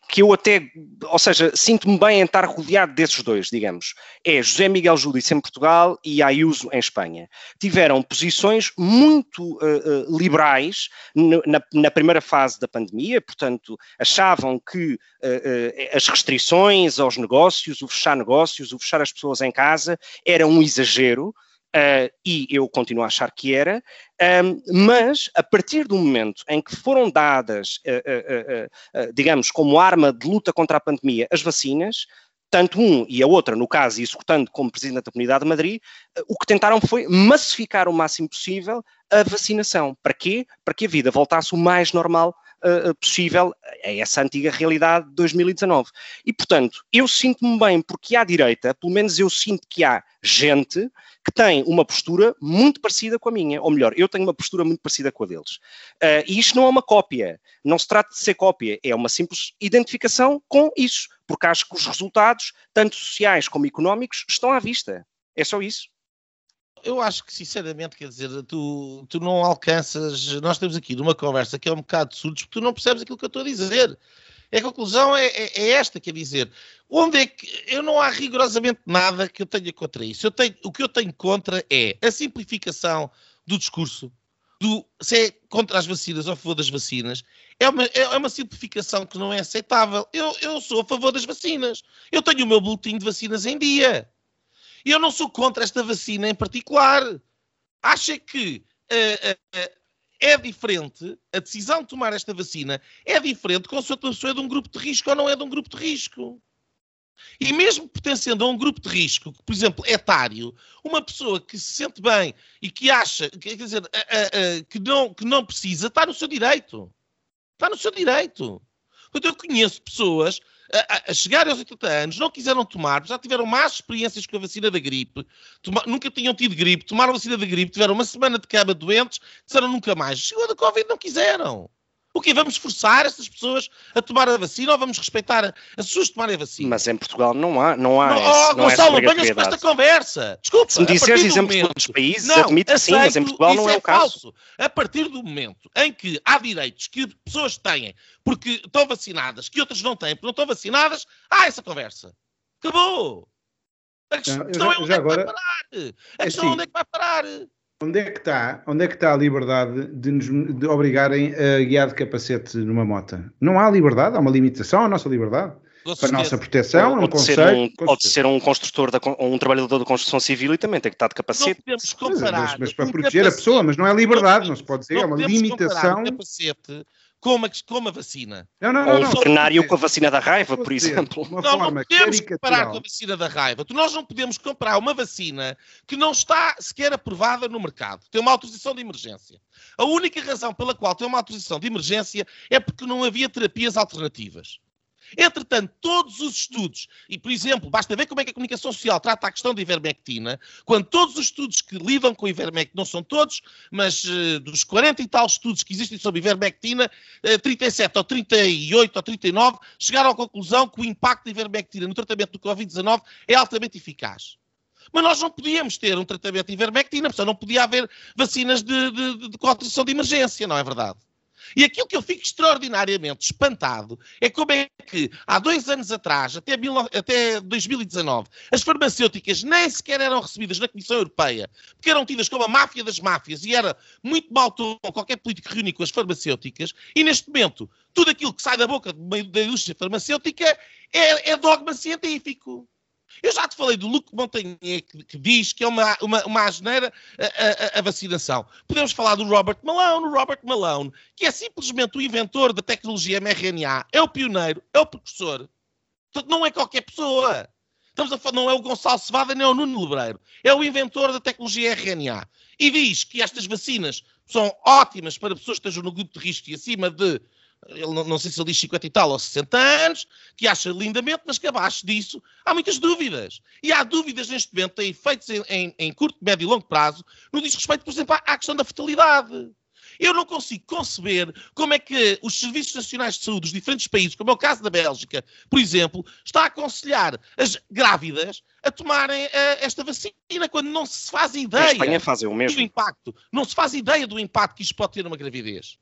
que eu até, ou seja, sinto-me bem em estar rodeado desses dois, digamos. É José Miguel Júdice em Portugal e Ayuso em Espanha. Tiveram posições muito uh, uh, liberais na, na, primeira fase da pandemia, portanto, achavam que uh, as restrições aos negócios, o fechar negócios, o fechar as pessoas em casa, era um exagero. Uh, e eu continuo a achar que era, um, mas a partir do momento em que foram dadas, uh, digamos, como arma de luta contra a pandemia, as vacinas, tanto um e a outra, no caso, executando como Presidente da Comunidade de Madrid, o que tentaram foi massificar o máximo possível a vacinação. Para quê? Para que a vida voltasse o mais normal uh, possível a essa antiga realidade de 2019. E, portanto, eu sinto-me bem porque à direita, pelo menos eu sinto que há gente que tem uma postura muito parecida com a minha, ou melhor, eu tenho uma postura muito parecida com a deles. Uh, e isto não é uma cópia, não se trata de ser cópia, é uma simples identificação com isso, porque acho que os resultados, tanto sociais como económicos, estão à vista. É só isso eu acho que, sinceramente, quer dizer, tu, tu não alcanças. Nós temos aqui numa conversa que é um bocado surdos, porque tu não percebes aquilo que eu estou a dizer. A conclusão é, é, é, esta, quer dizer, onde é que eu não há rigorosamente nada que eu tenha contra isso. Eu tenho, o que eu tenho contra é a simplificação do discurso, do, se é contra as vacinas ou a favor das vacinas, é uma, é uma simplificação que não é aceitável. Eu, eu sou a favor das vacinas. Eu tenho o meu boletim de vacinas em dia. E eu não sou contra esta vacina em particular. Acha que uh, uh, é diferente, a decisão de tomar esta vacina é diferente com se a pessoa é de um grupo de risco ou não é de um grupo de risco. E mesmo pertencendo a um grupo de risco, por exemplo, etário, uma pessoa que se sente bem e que acha, quer dizer, que, não, que não precisa, está no seu direito. Está no seu direito. Portanto, eu conheço pessoas a, a aos 80 anos, não quiseram tomar, já tiveram más experiências com a vacina da gripe, toma, nunca tinham tido gripe, tomaram a vacina da gripe, tiveram uma semana de cama doentes, disseram nunca mais. Chegou da Covid, não quiseram. O quê? Vamos forçar essas pessoas a tomar a vacina ou vamos respeitar as pessoas tomarem a vacina? Mas em Portugal não há, não há não, esse, oh, não Gonçalo, venhas com esta conversa. Desculpa. Se me disseres exemplos de outros países, não, admito que sim, mas em Portugal não é, é o caso. A partir do momento em que há direitos que pessoas têm porque estão vacinadas, que outras não têm porque não estão vacinadas, há essa conversa. Acabou. A questão não, já, é onde é que agora, vai parar. A questão é assim, onde é que vai parar. Onde é que está, onde é que está a liberdade de nos de obrigarem a guiar de capacete numa moto? Não há liberdade, há uma limitação à nossa liberdade. para a nossa proteção, pode, ser um, pode ser um construtor, da, um trabalhador da construção civil e também tem que estar de capacete. Não podemos comparar. Mas, mas para proteger capacete, a pessoa, mas não é liberdade, não, não se pode dizer, é uma limitação. Um capacete com a, com a vacina. Não, não, não, Ou um veterinário com a vacina da raiva, por exemplo. Não, não podemos comparar com a vacina da raiva. Nós não podemos comprar uma vacina que não está sequer aprovada no mercado. Tem uma autorização de emergência. A única razão pela qual tem uma autorização de emergência é porque não havia terapias alternativas. Entretanto, todos os estudos, e por exemplo, basta ver como é que a comunicação social trata a questão da ivermectina, quando todos os estudos que lidam com a ivermectina, não são todos, mas uh, dos 40 e tal estudos que existem sobre ivermectina, uh, 37 ou 38 ou 39 chegaram à conclusão que o impacto da ivermectina no tratamento do Covid-19 é altamente eficaz. Mas nós não podíamos ter um tratamento de ivermectina, porque não podia haver vacinas de, de, de, de de emergência, não é verdade? E aquilo que eu fico extraordinariamente espantado é como é que há dois anos atrás, até, mil, até 2019, as farmacêuticas nem sequer eram recebidas na Comissão Europeia, porque eram tidas como a máfia das máfias e era muito mal tom qualquer político reunir com as farmacêuticas, e neste momento tudo aquilo que sai da boca da indústria farmacêutica é, é dogma científico. Eu já te falei do Luc Montagnier, que, que, diz que é uma, uma, uma asneira a, a, a, vacinação. Podemos falar do Robert Malone, Robert Malone, que é simplesmente o inventor da tecnologia mRNA, é o pioneiro, é o precursor. Portanto, não é qualquer pessoa. Estamos a falar, não é o Gonçalo Cevada nem é o Nuno Lebreiro. É o inventor da tecnologia RNA. E diz que estas vacinas são ótimas para pessoas que estejam no grupo de risco e acima de ele não, não, sei se ele diz 50 e tal ou 60 anos, que acha lindamente, mas que abaixo disso há muitas dúvidas. E há dúvidas neste momento, têm efeitos em, em, em, curto, médio e longo prazo, no diz respeito, por exemplo, à, à questão da fertilidade. Eu não consigo conceber como é que os Serviços Nacionais de Saúde dos diferentes países, como é o caso da Bélgica, por exemplo, está a aconselhar as grávidas a tomarem uh, esta vacina quando não se faz ideia a Espanha fazem o mesmo. do impacto. Não se faz ideia do impacto que isto pode ter numa gravidez.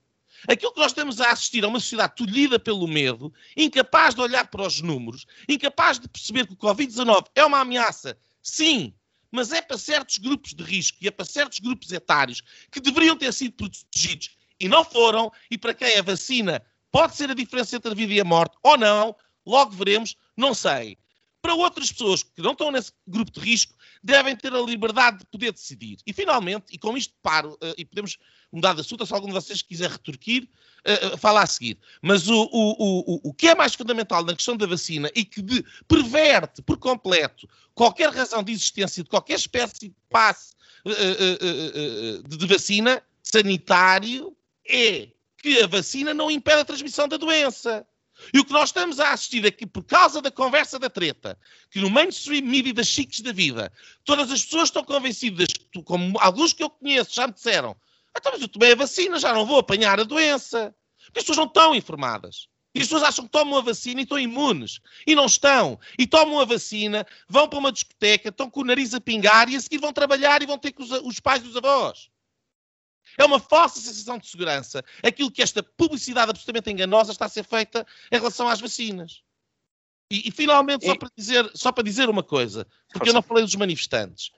Aquilo que nós estamos a assistir a uma sociedade tolhida pelo medo, incapaz de olhar para os números, incapaz de perceber que o Covid-19 é uma ameaça, sim, mas é para certos grupos de risco e é para certos grupos etários que deveriam ter sido protegidos e não foram, e para quem a vacina pode ser a diferença entre a vida e a morte ou não, logo veremos, não sei. Para outras pessoas que não estão nesse grupo de risco, devem ter a liberdade de poder decidir. E finalmente, e com isto paro, uh, e podemos mudar de assunto, se algum de vocês quiser retorquir, uh, fala a seguir. Mas o, o, o, o que é mais fundamental na questão da vacina e que de, perverte por completo qualquer razão de existência de qualquer espécie de passe uh, de, de vacina sanitário é que a vacina não impede a transmissão da doença. E o que nós estamos a assistir aqui, por causa da conversa da treta, que no mainstream media das chiques da vida, todas as pessoas estão convencidas, como alguns que eu conheço já me disseram, então, mas eu tomei a vacina, já não vou apanhar a doença. Porque as pessoas não estão informadas. E as pessoas acham que tomam a vacina e estão imunes. E não estão. E tomam a vacina, vão para uma discoteca, estão com o nariz a pingar e a seguir vão trabalhar e vão ter com os, os pais dos avós. É uma falsa sensação de segurança aquilo que esta publicidade absolutamente enganosa está a ser feita em relação às vacinas. E, e finalmente, só para, dizer, só para dizer uma coisa, porque eu não falei dos manifestantes.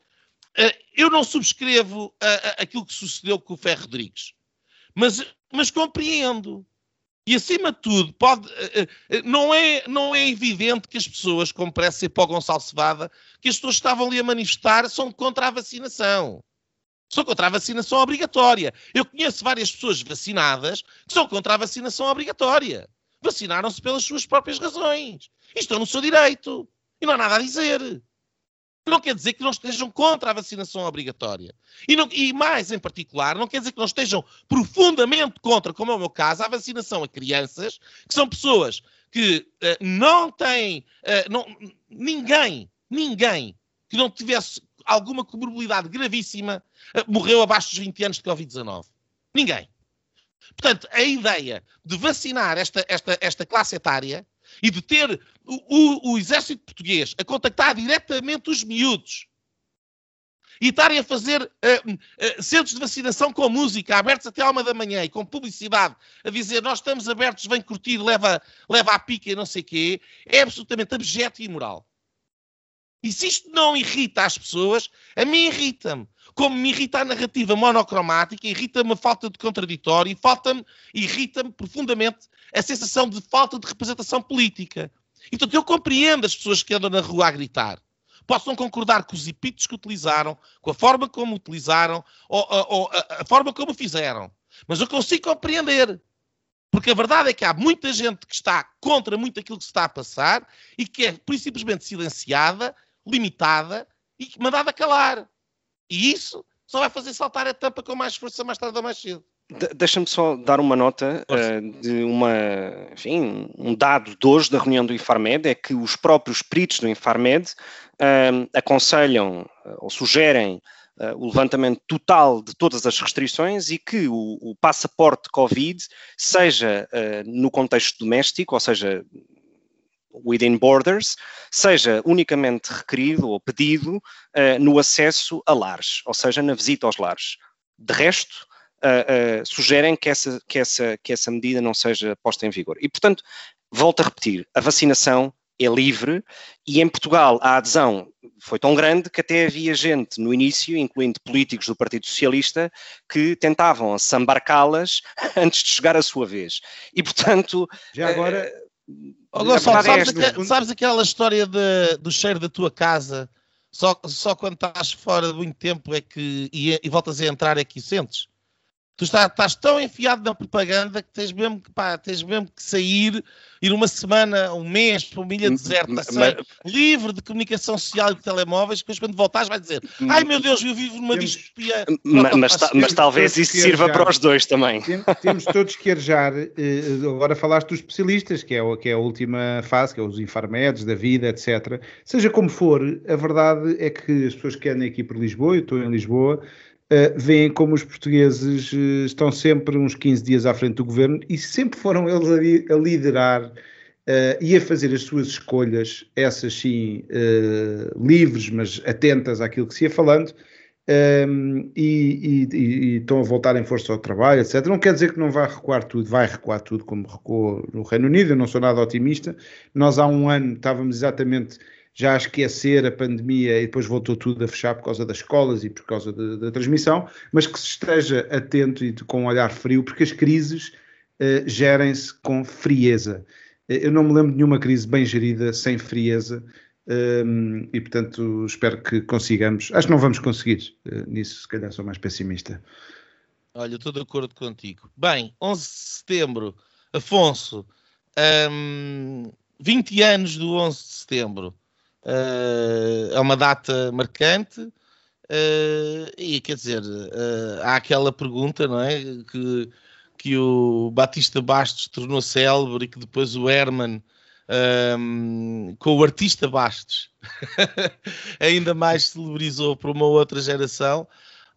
Eh, eu não subscrevo aquilo que sucedeu com o Ferro Rodrigues, mas, mas compreendo. E acima de tudo, pode, eh, eh, não, é, não é evidente que as pessoas, como parece ser para o Gonçalo Cevada, que as pessoas que estavam ali a manifestar são contra a vacinação. São contra a vacinação obrigatória. Eu conheço várias pessoas vacinadas que são contra a vacinação obrigatória. Vacinaram-se pelas suas próprias razões. E estão no seu direito. E não há nada a dizer. Não quer dizer que não estejam contra a vacinação obrigatória. E, não, e, mais em particular, não quer dizer que não estejam profundamente contra, como é o meu caso, a vacinação a crianças, que são pessoas que uh, não têm. Uh, não, ninguém, ninguém que não tivesse alguma comorbilidade gravíssima, eh, morreu abaixo dos 20 anos de Covid-19. Ninguém. Portanto, a ideia de vacinar esta, esta, esta classe etária e de ter o, o, o exército português a contactar diretamente os miúdos e estarem a fazer uh, uh, centros de vacinação com música, abertos até à uma da manhã e com publicidade, a dizer nós estamos abertos, vem curtir, leva, leva a pica e não sei o quê, é absolutamente abjeto e imoral. E se isto não irrita as pessoas, a mim irrita-me. Como me irrita a narrativa monocromática, irrita-me a falta de contraditório e falta-me, irrita-me profundamente a sensação de falta de representação política. Então eu compreendo as pessoas que andam na rua a gritar. Possam concordar com os epitos que utilizaram, com a forma como utilizaram, ou, ou, ou a, a forma como fizeram. Mas eu consigo compreender. Porque a verdade é que há muita gente que está contra muito aquilo que se está a passar e que é simplesmente silenciada, limitada e mandada calar. E isso só vai fazer saltar a tampa com mais força mais tarde ou mais cedo. Deixa-me só dar uma nota uh, de uma, enfim, um dado de hoje da reunião do Infarmed, é que os próprios peritos do Infarmed uh, aconselham uh, ou sugerem o levantamento total de todas as restrições e que o, o passaporte Covid seja no contexto doméstico, ou seja, within borders, seja unicamente requerido ou pedido no acesso a lares, ou seja, na visita aos lares. De resto, uh, uh, sugerem que essa, que, essa, que essa medida não seja posta em vigor. E, portanto, volto a repetir, a vacinação é livre e em Portugal a adesão foi tão grande que até havia gente no início, incluindo políticos do Partido Socialista, que tentavam sambarcá-las antes de chegar a sua vez. E, portanto... Já agora... Oh, Gonçalo, sabes, é sabes, aquela história de, do cheiro da tua casa? Só, só quando estás fora de muito tempo é que e, e voltas a entrar é que o sentes? Tu estás, estás, tão enfiado na propaganda que tens mesmo que, pá, tens mesmo que sair, ir uma semana, um mês para uma ilha deserta, mas, mas, livre de comunicação social e de telemóveis, depois quando voltares vai dizer ai meu Deus, eu vivo numa temos, distopia. Mas, mas, mas talvez isso sirva para os dois também. Temos, temos todos que arejar, eh, agora falaste dos especialistas, que é, que é a última fase, que é os infarmedes da vida, etc. Seja como for, a verdade é que as pessoas que andam aqui por Lisboa, eu estou em Lisboa, uh, veem como os portugueses uh, estão sempre uns 15 dias à frente do governo e sempre foram eles a, a liderar uh, e a fazer as suas escolhas, essas sim livres, mas atentas àquilo que se ia falando. Um, ehm, e, e, e, estão a voltar em força ao trabalho, etc. Não quer dizer que não vai recuar tudo, vai recuar tudo como recuou no Reino Unido, eu não sou nada otimista. Nós há um ano estávamos exatamente já a esquecer a pandemia e depois voltou tudo a fechar por causa das escolas e por causa da transmissão, mas que se esteja atento e de, com um olhar frio, porque as crises uh, gerem-se com frieza. Uh, eu não me lembro de nenhuma crise bem gerida sem frieza. Um, ehm, e portanto espero que consigamos. Acho que não vamos conseguir uh, nisso, se calhar sou mais pessimista. Olha, estou de acordo contigo. Bem, 11 de setembro, Afonso, um, ehm, 20 anos do 11 de setembro. Uh, é uma data marcante uh, e quer dizer, uh, há aquela pergunta, não é? Que, que o Batista Bastos tornou célebre e que depois o Herman um, com o artista Bastos ainda mais celebrizou para uma outra geração.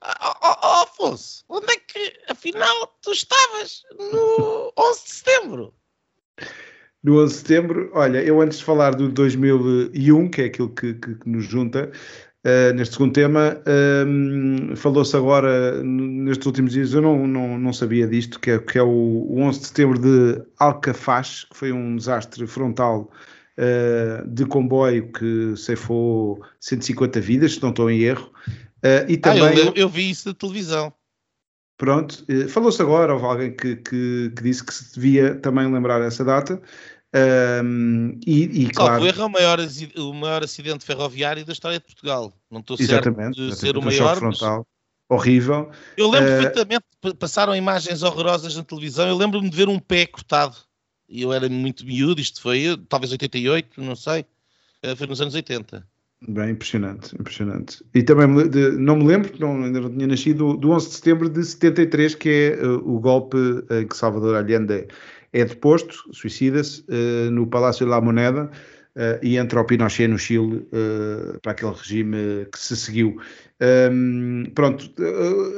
Oh, oh, oh, Afonso, onde é que afinal tu estavas no 11 de setembro? No 11 de setembro. Olha, eu antes de falar do 2001, que é aquilo que, que, que nos junta, uh, neste segundo tema, um, falou-se agora, nestes últimos dias, eu não, não, não sabia disto, que é, que é o, o 11 de setembro de Alcafaz, que foi um desastre frontal uh, de comboio que ceifou 150 vidas, se não estou em erro. Uh, e também, ah, eu, eu vi isso na televisão. Pronto, falou-se agora, houve alguém que, que, que, disse que se devia também lembrar essa data. Um, e, e claro. Erro, é o maior, o maior acidente ferroviário da história de Portugal. Não estou exatamente, certo de ser o maior. Frontal. Horrível. Eu lembro uh, perfeitamente, passaram imagens horrorosas na televisão. Eu lembro-me de ver um pé cortado. E eu era muito miúdo, isto foi talvez 88, não sei. Eh, foi nos anos 80. Bem, impressionante, impressionante. E também de, não me lembro, não, ainda não tinha nascido, do 11 de setembro de 73, que é uh, o golpe em que Salvador Allende é deposto, suicida-se, uh, no Palácio de La Moneda, uh, e entra o Pinochet no Chile uh, para aquele regime que se seguiu. Um, pronto,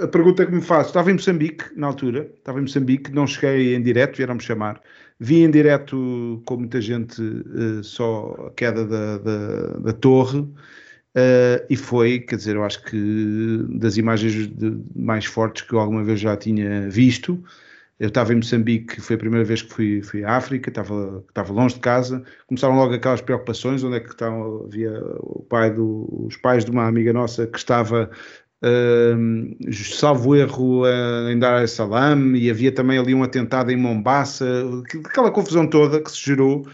a pergunta que me faço, estava em Moçambique na altura, estava em Moçambique, não cheguei em direto, vieram-me chamar, vi em direto com muita gente só a queda da, da, da torre, Uh, e foi, quer dizer, eu acho que das imagens de, mais fortes que eu alguma vez já tinha visto. Eu estava em Moçambique, foi a primeira vez que fui, fui à África, estava, estava longe de casa. Começaram logo aquelas preocupações: onde é que estão? Havia o pai do, os pais de uma amiga nossa que estava, uh, salvo erro, uh, em Dar es Salaam, e havia também ali um atentado em Mombasa, aquela confusão toda que se gerou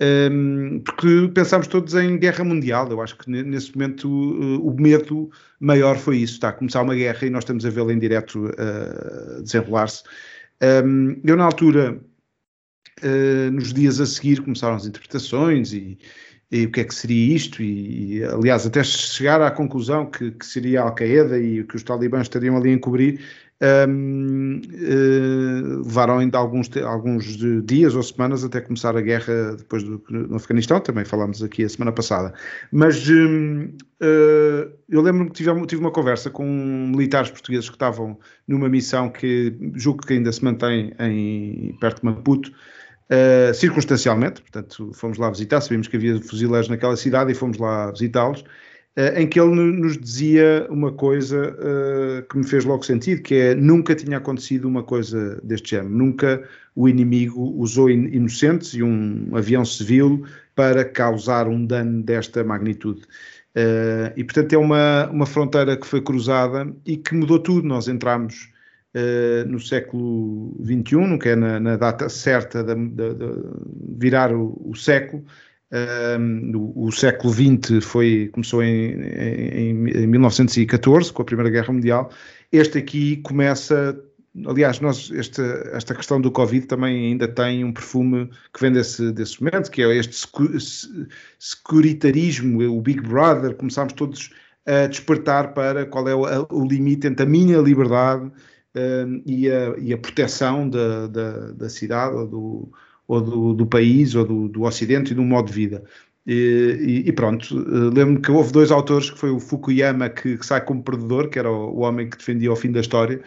um, porque pensámos todos em guerra mundial. Eu acho que nesse momento uh, o medo maior foi isso. Está a começar uma guerra e nós estamos a vê-la em direto uh, desenrolar-se. Um, eu, na altura, uh, nos dias a seguir, começaram as interpretações e, e o que é que seria isto, e, e aliás, até chegar à conclusão que, que seria Al-Qaeda e que os talibãs estariam ali a encobrir, um, uh, levaram ainda alguns, alguns dias ou semanas até começar a guerra depois do, no Afeganistão, também falámos aqui a semana passada. Mas um, uh, eh, eu lembro-me que tive, tive, uma conversa com militares portugueses que estavam numa missão que julgo que ainda se mantém em, perto de Maputo, uh, circunstancialmente, portanto fomos lá visitar, sabíamos que havia fuzileiros naquela cidade e fomos lá visitá-los. Eh, em que ele nos dizia uma coisa uh, que me fez logo sentido, que é nunca tinha acontecido uma coisa deste género, nunca o inimigo usou in inocentes e um avião civil para causar um dano desta magnitude. Uh, e portanto é uma, uma fronteira que foi cruzada e que mudou tudo. Nós entramos uh, no século XXI, que é na, na data certa de, de, de virar o, o século, um, o, século XX foi, começou em, em, em 1914, com a Primeira Guerra Mundial. Este aqui começa aliás, nós, esta, esta questão do Covid também ainda tem um perfume que vem desse, desse momento, que é este securitarismo, o Big Brother, começámos todos a despertar para qual é o, o limite entre a minha liberdade um, e, a, e, a, proteção da, da, da cidade ou do, ou do, do país, ou do, do Ocidente e do modo de vida. E, e, pronto, eh, lembro-me que houve dois autores, que foi o Fukuyama, que, que sai como perdedor, que era o, o, homem que defendia o fim da história.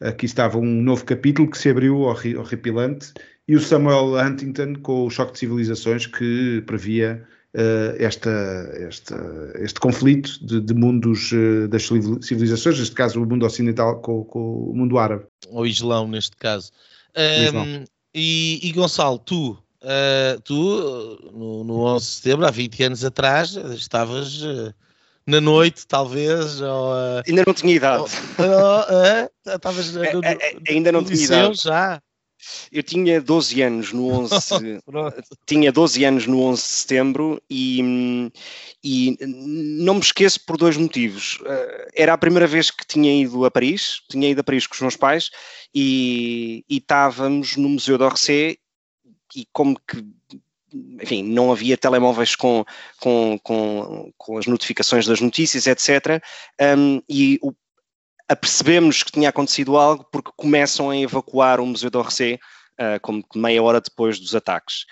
Aqui estava um novo capítulo que se abriu, horripilante, e o Samuel Huntington, com o choque de civilizações, que previa uh, esta, esta, este conflito de, de mundos uh, das civilizações, neste caso o mundo ocidental com, com o mundo árabe. Ou Islão, neste caso. Um, e, e Gonçalo, tu, uh, tu no, no 11 de setembro, há 20 anos atrás, estavas uh, na noite, talvez. Ou, uh, ainda não tinha idade. Estavas ainda não tinha idade. já. Eu tinha 12 anos no 11, tinha 12 anos no 11 de setembro e, e não me esqueço por dois motivos. Eh, era a primeira vez que tinha ido a Paris, tinha ido a Paris com os meus pais e, e estávamos no Museu d'Orsay e como que enfim, não havia telemóveis com, com, com, com as notificações das notícias, etc. Um, e o apercebemos que tinha acontecido algo porque começam a evacuar o Museu d'Orsay uh, como meia hora depois dos ataques.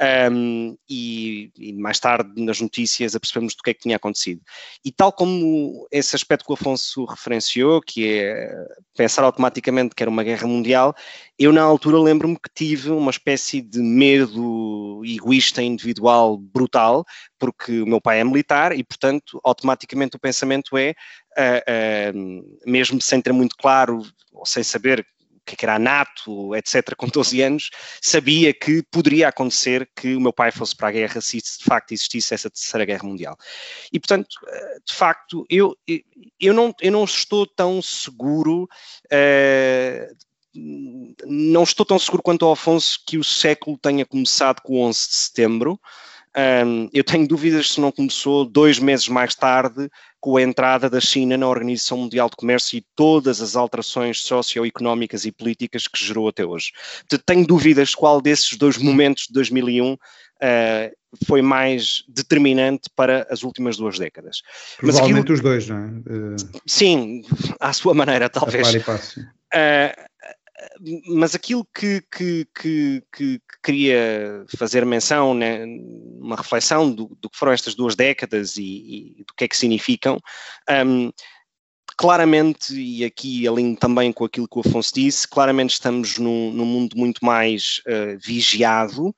Um, e, e, mais tarde nas notícias apercebemos do que é que tinha acontecido. E tal como esse aspecto que o Afonso referenciou, que é pensar automaticamente que era uma guerra mundial, eu na altura lembro-me que tive uma espécie de medo egoísta individual brutal, porque o meu pai é militar e, portanto, automaticamente o pensamento é, uh, uh, mesmo sem ter muito claro, ou sem saber que era NATO, etc., com 12 anos, sabia que poderia acontecer que o meu pai fosse para a guerra se de facto existisse essa terceira guerra mundial. E, portanto, eh, de facto, eu, eu, não, eu não estou tão seguro. Uh, não estou tão seguro quanto ao Afonso que o século tenha começado com o 11 de setembro. Um, eu tenho dúvidas se não começou dois meses mais tarde com a entrada da China na Organização Mundial de Comércio e todas as alterações socioeconómicas e políticas que gerou até hoje. Tenho dúvidas qual desses dois momentos de 2001 uh, ah, foi mais determinante para as últimas duas décadas. Provavelmente aquilo, os dois, não é? Uh... Sim, à sua maneira, talvez. Uh, mas aquilo que, que, que, que, queria fazer menção, né, uma reflexão do, do, que foram estas duas décadas e, e do que é que significam, um, claramente, e aqui alinho também com aquilo que o Afonso disse, claramente estamos num, num mundo muito mais uh, vigiado,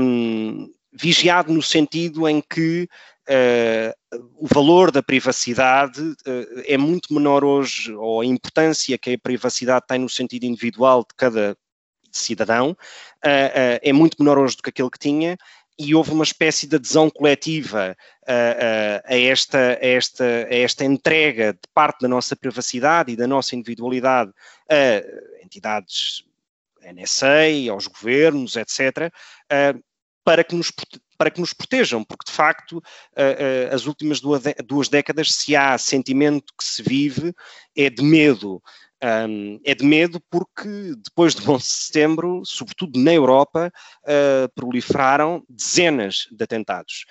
um, vigiado no sentido em que uh, o valor da privacidade uh, é muito menor hoje, ou a importância que a privacidade tem no sentido individual de cada cidadão, é muito menor hoje do que aquele que tinha, e houve uma espécie de adesão coletiva a, a, esta, a, esta, esta entrega de parte da nossa privacidade e da nossa individualidade a entidades NSA, aos governos, etc., para que nos para que nos protejam, porque de facto as últimas duas décadas, se há sentimento que se vive, é de medo, é de medo porque depois do 11 de setembro, sobretudo na Europa, uh, proliferaram dezenas de atentados.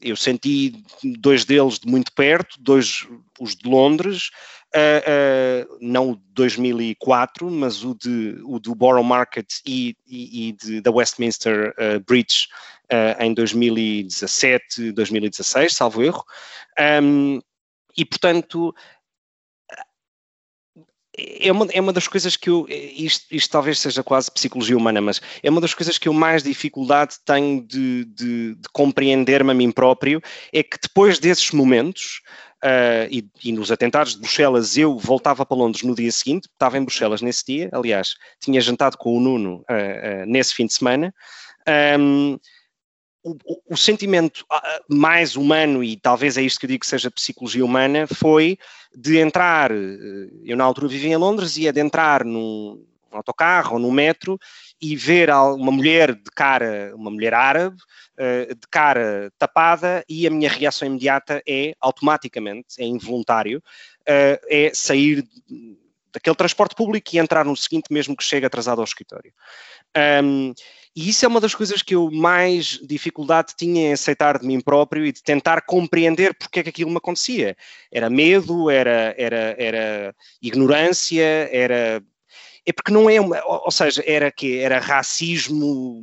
Eu senti dois deles de muito perto, dois os de Londres, uh, uh, não o de 2004, mas o, de, o do Borough Market e, e, e de, da Westminster uh, Bridge em 2017, 2016, salvo erro. Um, e, portanto, é uma, é uma das coisas que eu. Isto, isto talvez seja quase psicologia humana, mas é uma das coisas que eu mais dificuldade tenho de, de, de compreender-me a mim próprio. É que depois desses momentos, uh, e, e, nos atentados de Bruxelas, eu voltava para Londres no dia seguinte, estava em Bruxelas nesse dia, aliás, tinha jantado com o Nuno uh, uh, nesse fim de semana. Um, o, o, sentimento ah, mais humano, e talvez é isto que eu digo que seja psicologia humana, foi de entrar, eh, eu na altura vivia em Londres, ia de entrar num, autocarro ou num metro e ver uma mulher de cara, uma mulher árabe, eh, de cara tapada, e a minha reação imediata é, automaticamente, é involuntário, eh, é sair daquele transporte público e entrar no seguinte, mesmo que chegue atrasado ao escritório. Um, e isso é uma das coisas que eu mais dificuldade tinha em aceitar de mim próprio e de tentar compreender porque é que aquilo me acontecia. Era medo, era, era, era ignorância, era. É porque não é uma. Ou seja, era que Era racismo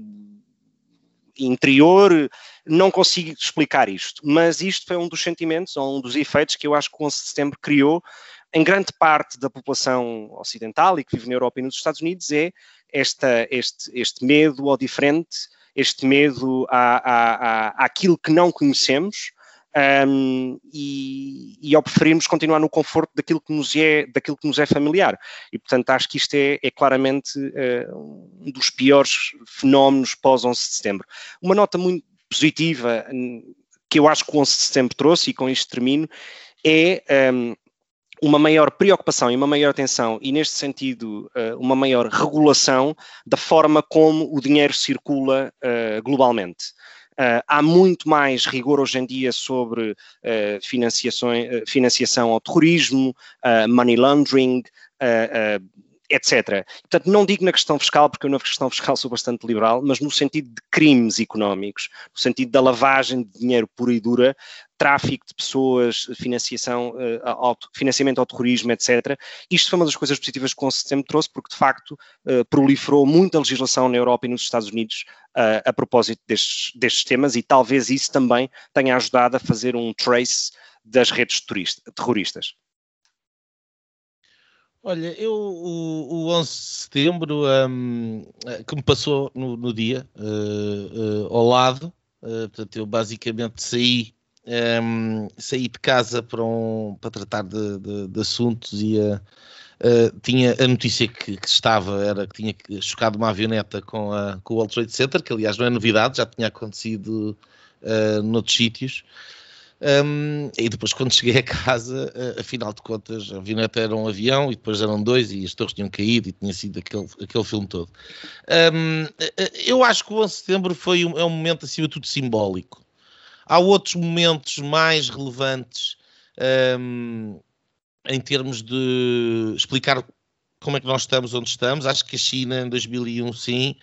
interior, não consigo explicar isto, mas isto foi um dos sentimentos, ou um dos efeitos que eu acho que o 11 de setembro criou em grande parte da população ocidental e que vive na Europa e nos Estados Unidos é esta, este, este medo ao diferente, este medo à, à, à, àquilo que não conhecemos um, e, e, ao preferirmos continuar no conforto daquilo que nos é, daquilo que nos é familiar. E, portanto, acho que isto é, é claramente uh, um dos piores fenómenos pós-11 de setembro. Uma nota muito positiva que eu acho que o 11 de setembro trouxe, e com isto termino, é um, uma maior preocupação e uma maior atenção, e neste sentido, uh, uma maior regulação da forma como o dinheiro circula uh, globalmente. Uh, há muito mais rigor hoje em dia sobre financiação ao terrorismo, money laundering, etc. Portanto, não digo na questão fiscal, porque eu na questão fiscal sou bastante liberal, mas no sentido de crimes económicos, no sentido da lavagem de dinheiro pura e dura, tráfico de pessoas, financiação, uh, financiamento ao terrorismo, etc. Isto foi uma das coisas positivas que o setembro trouxe, porque de facto uh, proliferou muita legislação na Europa e nos Estados Unidos uh, a propósito destes, destes temas e talvez isso também tenha ajudado a fazer um trace das redes terroristas. Olha, eu o, o 11 de setembro um, que me passou no, no dia uh, uh, ao lado, uh, portanto eu basicamente saí, um, saí de casa para, um, para tratar de, de, de assuntos e tinha a notícia que, que, estava era que tinha chocado uma avioneta com, a, com o World Trade Center, que aliás não é novidade, já tinha acontecido uh, noutros sítios. Um, e depois, quando cheguei a casa, uh, afinal de contas, a avioneta era um avião e depois eram dois e as torres tinham caído e tinha sido aquele, aquele filme todo. Um, eu acho que o 11 de setembro foi um, é um momento, acima de tudo, simbólico. Há outros momentos mais relevantes um, em termos de explicar como é que nós estamos onde estamos. Acho que a China, em 2001, sim.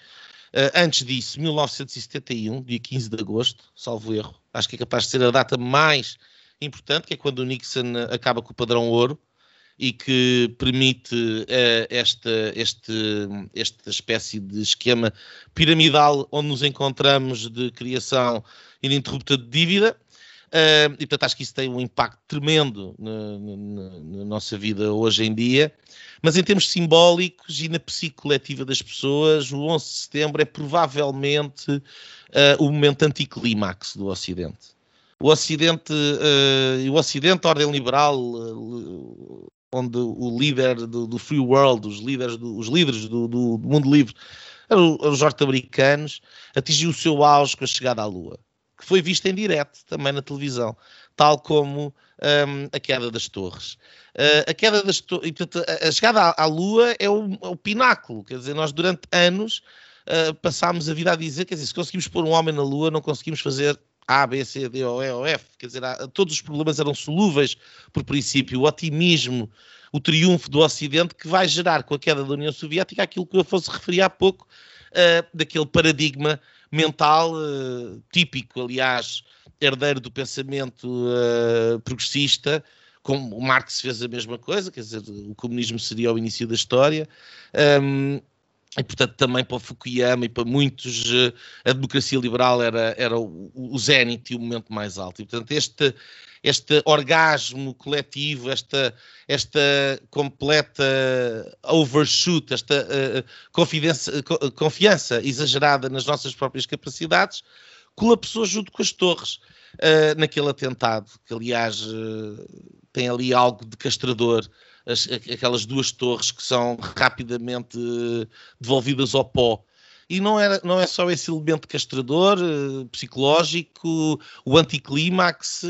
Uh, antes disso, 1971, dia 15 de agosto, salvo erro, acho que é capaz de ser a data mais importante, que é quando o Nixon acaba com o padrão ouro e que permite uh, esta, este, esta espécie de esquema piramidal onde nos encontramos de criação ininterrupta de dívida. Uh, e portanto acho que isso tem um impacto tremendo na, na, na, nossa vida hoje em dia. Mas em termos simbólicos e na psique coletiva das pessoas, o 11 de setembro é provavelmente uh, o momento anticlímax do Ocidente. O Ocidente, uh, o Ocidente, a ordem liberal, onde o líder do, do free world, os líderes do, os líderes do, do mundo livre, eram os norte-americanos, atingiu o seu auge com a chegada à Lua, que foi vista em direto também na televisão, tal como um, a queda das torres. Uh, a queda das torres, a chegada à, à Lua é o, é o, pináculo, quer dizer, nós durante anos uh, passámos a vida a dizer, quer dizer, se conseguimos pôr um homem na Lua, não conseguimos fazer a, B, C, D, O, E, O, F. Quer dizer, todos os problemas eram solúveis por princípio. O otimismo, o triunfo do Ocidente que vai gerar com a queda da União Soviética aquilo que eu fosse referir há pouco, uh, daquele paradigma mental uh, típico, aliás, herdeiro do pensamento uh, progressista, como o Marx fez a mesma coisa, quer dizer, o comunismo seria o início da história. Um, e, portanto, também para Fukuyama e para muitos, eh, a democracia liberal era, era o, o zénite e o momento mais alto. E, portanto, este, este orgasmo coletivo, esta, esta completa overshoot, esta uh, confiança exagerada nas nossas próprias capacidades, colapsou junto com as torres uh, naquele atentado, que aliás uh, tem ali algo de castrador as, aquelas duas torres que são rapidamente devolvidas ao pó. E não, era, não é só esse elemento castrador, uh, psicológico, o anticlímax,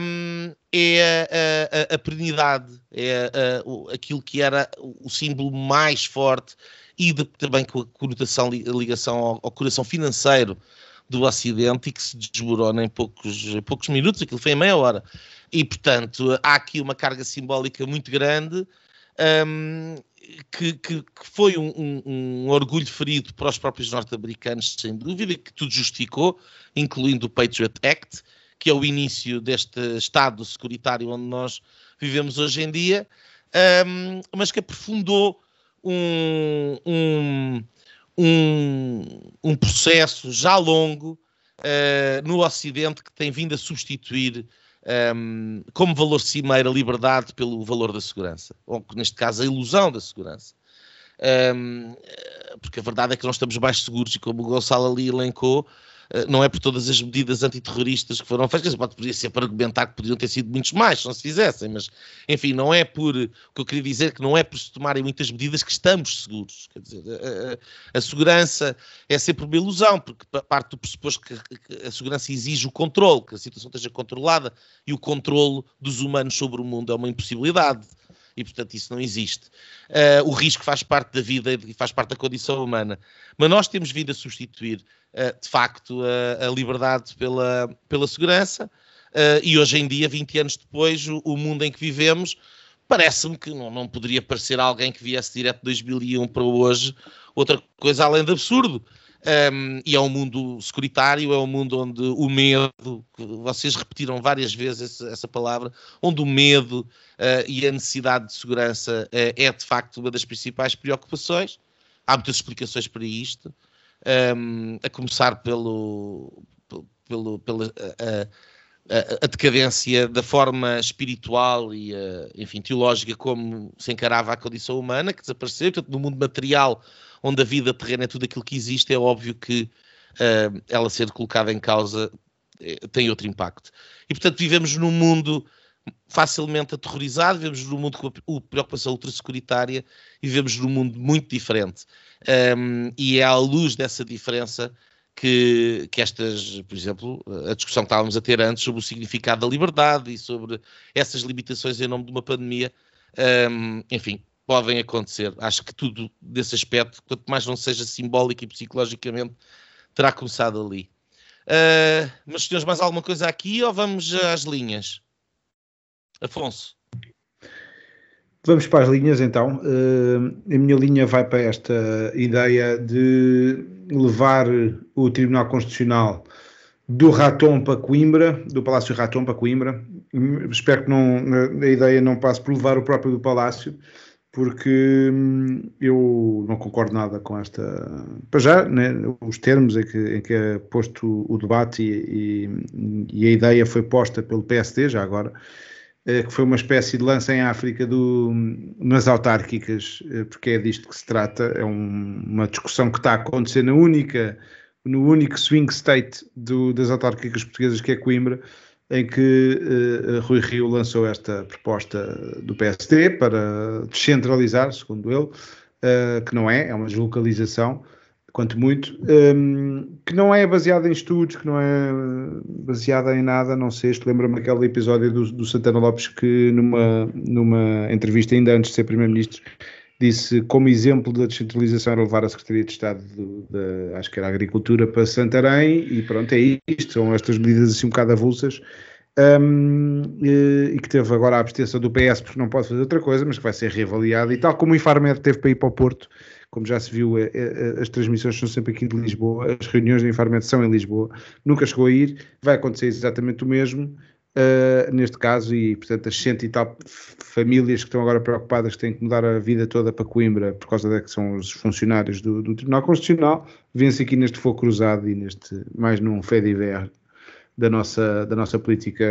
um, é a, a, a perenidade, é a, aquilo que era o símbolo mais forte e de, também com a conotação, a ligação ao, ao, coração financeiro do Ocidente e que se desmorona em poucos, poucos minutos, aquilo foi em meia hora. E, portanto, há aqui uma carga simbólica muito grande. Um, que, que, que, foi um, um, um, orgulho ferido para os próprios norte-americanos, sem dúvida, que tudo justificou, incluindo o Patriot Act, que é o início deste Estado securitário onde nós vivemos hoje em dia, um, mas que aprofundou um, um processo já longo uh, no Ocidente que tem vindo a substituir um, como valor cimeiro a liberdade pelo valor da segurança, ou neste caso a ilusão da segurança. Um, porque a verdade é que nós estamos mais seguros e como o Gonçalo ali elencou, eh, não é por todas as medidas antiterroristas que foram feitas, pode podia ser para argumentar que poderiam ter sido muitos mais se não se fizessem, mas enfim, não é por o que eu queria dizer que não é por se tomarem muitas medidas que estamos seguros. Quer dizer, a, a, a segurança é sempre uma ilusão, porque parte do pressuposto que, que a segurança exige o controle, que a situação esteja controlada e o controle dos humanos sobre o mundo é uma impossibilidade e, portanto, isso não existe. Uh, o risco faz parte da vida e faz parte da condição humana. Mas nós temos vindo a substituir eh, de facto, a, liberdade pela, pela segurança. Uh, e hoje em dia, 20 anos depois, o, mundo em que vivemos, parece-me que não, não poderia parecer alguém que viesse direto de 2001 para hoje outra coisa além de absurdo. Um, e é um mundo securitário, é um mundo onde o medo, vocês repetiram várias vezes essa, essa palavra, onde o medo uh, e a necessidade de segurança uh, é de facto uma das principais preocupações. Há muitas explicações para isto um, a começar pelo, pelo, pela a, a, a, decadência da forma espiritual e, a, enfim, teológica como se encarava a condição humana, que desapareceu. Portanto, no mundo material, onde a vida terrena é tudo aquilo que existe, é óbvio que uh, ela ser colocada em causa eh, tem outro impacto. E, portanto, vivemos num mundo facilmente aterrorizado, vivemos num mundo com preocupação ultra-securitária e vivemos num mundo muito diferente. Um, e é à luz dessa diferença que, que estas, por exemplo, a discussão que estávamos a ter antes sobre o significado da liberdade e sobre essas limitações em nome de uma pandemia, um, enfim, podem acontecer. Acho que tudo desse aspecto, quanto mais não seja simbólico e psicologicamente, terá começado ali. Uh, mas, senhores, mais alguma coisa aqui ou vamos às linhas? Afonso. Vamos para as linhas então. Uh, a minha linha vai para esta ideia de levar o Tribunal Constitucional do Raton para Coimbra, do Palácio Raton para Coimbra. Espero que não, a ideia não passe por levar o próprio do Palácio, porque hum, eu não concordo nada com esta. Para já, né, os termos em que, em que é posto o debate e, e, e, a ideia foi posta pelo PSD, já agora, que foi uma espécie de lança em África do, nas autárquicas, eh, porque é disto que se trata, é um, uma discussão que está a acontecer na única no único swing state do, das autárquicas portuguesas, que é Coimbra, em que uh, Rui Rio lançou esta proposta do PSD para descentralizar, segundo ele, uh, que não é, é uma deslocalização, quanto muito, um, que não é baseada em estudos, que não é baseada em nada, não sei, lembra-me aquele episódio do, do Santana Lopes que numa, numa entrevista ainda antes de ser Primeiro-Ministro disse como exemplo da descentralização era levar a Secretaria de Estado da, acho que era Agricultura para Santarém e pronto, é isto, são estas medidas assim um bocado avulsas um, e, e, que teve agora a abstenção do PS porque não pode fazer outra coisa, mas que vai ser reavaliada e tal como o Infarmed teve para ir para o Porto, como já se viu, é, é, as transmissões são sempre aqui de Lisboa, as reuniões do Infarmed são em Lisboa, nunca chegou a ir, vai acontecer exatamente o mesmo uh, neste caso, e portanto as cento e tal famílias que estão agora preocupadas que têm que mudar a vida toda para Coimbra por causa de que são os funcionários do, do Tribunal Constitucional, vêm-se aqui neste fogo cruzado e neste, mais num fé de da nossa, da nossa política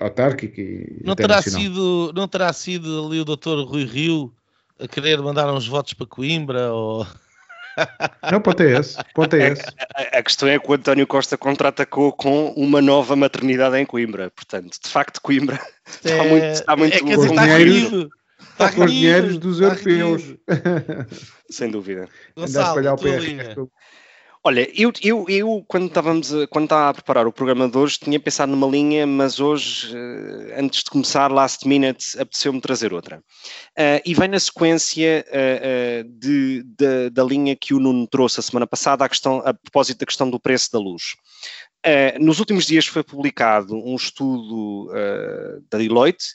autárquica e não terá sido Não terá sido ali o doutor Rui Rio a querer mandar uns votos para Coimbra ou... Não, ponto é esse. Ponto é esse. A, a, a, questão é que o António Costa contra-atacou com uma nova maternidade em Coimbra. Portanto, de facto, Coimbra é, está muito, está muito é, quer dizer, está está com os dinheiros dos europeus. Sem dúvida. Gonçalo, a espalhar o PR. Olha, eu, eu, eu quando, estávamos a, quando estava a preparar o programa de hoje, tinha pensado numa linha, mas hoje, uh, antes de começar, last minute, apeteceu-me trazer outra. Uh, e vem na sequência uh, de, de, da linha que o Nuno trouxe a semana passada, a, questão, a propósito da questão do preço da luz. nos últimos dias foi publicado um estudo da Deloitte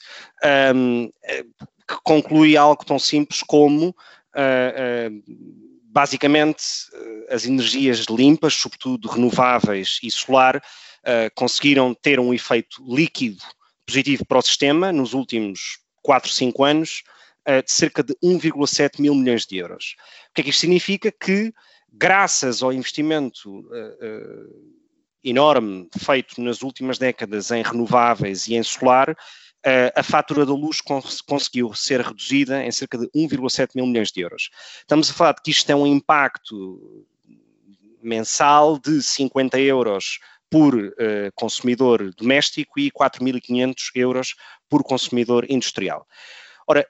um, que conclui algo tão simples como basicamente, eh, as energias limpas, sobretudo renováveis e solar, uh, conseguiram ter um efeito líquido positivo para o sistema nos últimos 4, 5 anos, uh, de cerca de 1,7 mil milhões de euros. O que é que isto significa? Que, graças ao investimento enorme feito nas últimas décadas em renováveis e em solar, a fatura da luz cons conseguiu ser reduzida em cerca de 1,7 mil milhões de euros. Estamos a falar de que isto tem um impacto mensal de 50 euros por uh, consumidor doméstico e 4.500 euros por consumidor industrial. Ora,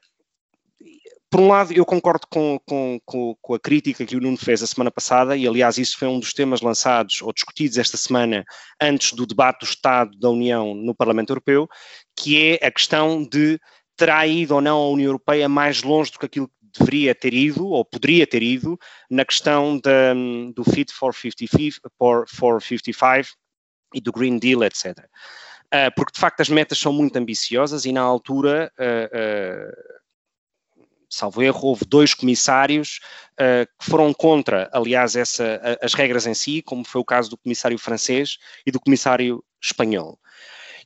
por um lado, eu concordo com, com, com, a crítica que o Nuno fez a semana passada, e aliás, isso foi um dos temas lançados ou discutidos esta semana antes do debate do Estado da União no Parlamento Europeu, que é a questão de terá ido ou não a União Europeia mais longe do que aquilo que deveria ter ido ou poderia ter ido na questão do Fit for 55, for, for 55 e do Green Deal, etc. Ah, porque de facto as metas são muito ambiciosas e na altura. Uh, uh, salvo erro, houve dois comissários uh, que foram contra, aliás, essa, as regras em si, como foi o caso do comissário francês e do comissário espanhol.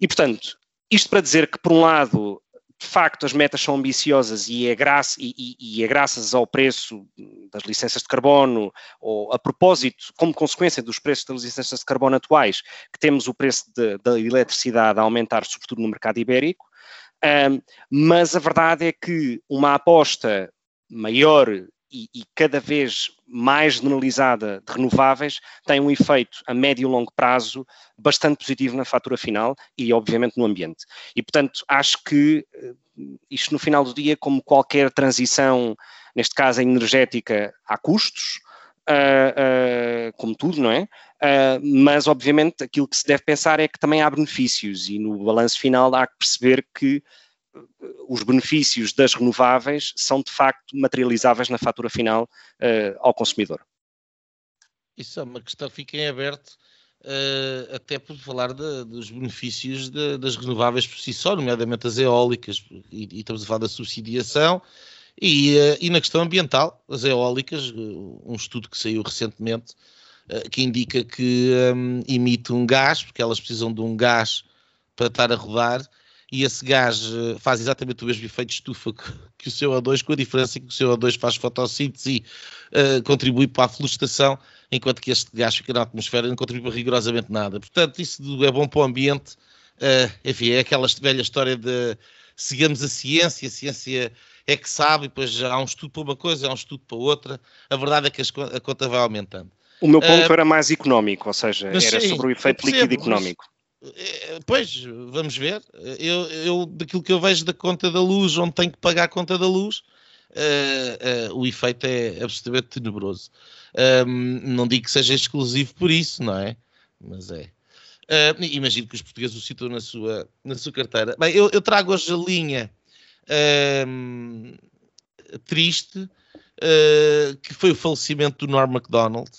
E, portanto, isto para dizer que, por um lado, de facto, as metas são ambiciosas e é, graça, e, e, é graças ao preço das licenças de carbono, ou a propósito, como consequência dos preços das licenças de carbono atuais, que temos o preço da eletricidade a aumentar, sobretudo no mercado ibérico. Um, mas a verdade é que uma aposta maior e, e, cada vez mais generalizada de renováveis tem um efeito a médio e longo prazo bastante positivo na fatura final e, obviamente, no ambiente. E, portanto, acho que eh, isto no final do dia, como qualquer transição, neste caso energética, há custos, uh, uh, como tudo, não é? Uh, mas, obviamente, aquilo que se deve pensar é que também há benefícios e no balanço final há que perceber que os benefícios das renováveis são de facto materializáveis na fatura final ao consumidor. Isso é uma questão que fica em aberto, uh, até por falar de, dos benefícios de, das renováveis por si só, nomeadamente as eólicas, e, e estamos a falar da subsidiação, e, uh, e, na questão ambiental, as eólicas, uh, um estudo que saiu recentemente uh, que indica que um, emite um gás, porque elas precisam de um gás para estar a rodar, e esse gás uh, faz exatamente o mesmo efeito de estufa que, o CO2, com a diferença que o CO2 faz fotossíntese e uh, contribui para a flustação, enquanto que este gás fica na atmosfera e não contribui para rigorosamente nada. Portanto, isso é bom para o ambiente. enfim, é aquela velha história de sigamos a ciência, a ciência é que sabe, e depois há um estudo para uma coisa, há um estudo para outra. A verdade é que a conta vai aumentando. O meu ponto uh, era mais económico, ou seja, era sim, sobre o efeito líquido económico. Eh, pois, vamos ver. Eu, eu, daquilo que eu vejo da conta da luz, onde tenho que pagar a conta da luz, uh, uh, o efeito é absolutamente tenebroso. Um, não digo que seja exclusivo por isso, não é? Mas é. Uh, imagino que os portugueses o citam na sua, na sua carteira. Bem, eu, eu trago hoje a linha triste, uh, que foi o falecimento do Norm MacDonald.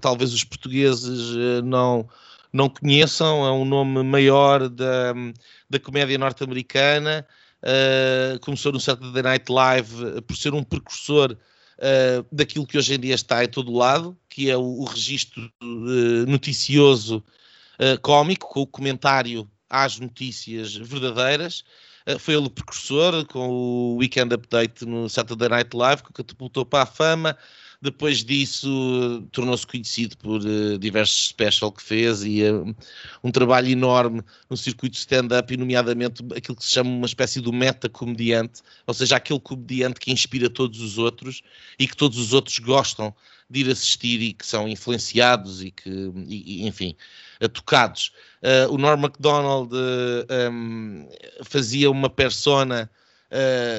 Talvez os portugueses não, não conheçam, é um nome maior da, da comédia norte-americana. começou no Saturday Night Live por ser um precursor Uh, daquilo que hoje em dia está em todo lado, que é o, o registro uh, noticioso uh, cómico, com o comentário às notícias verdadeiras. Uh, foi ele o precursor, com o Weekend Update no Saturday Night Live, que catapultou para a fama. Depois disso, tornou-se conhecido por uh, diversos special que fez e uh, um trabalho enorme no circuito stand-up, e nomeadamente aquilo que se chama uma espécie de meta-comediante, ou seja, aquele comediante que inspira todos os outros e que todos os outros gostam de ir assistir e que são influenciados e que, e, enfim, tocados. Uh, o Norm MacDonald um, fazia uma persona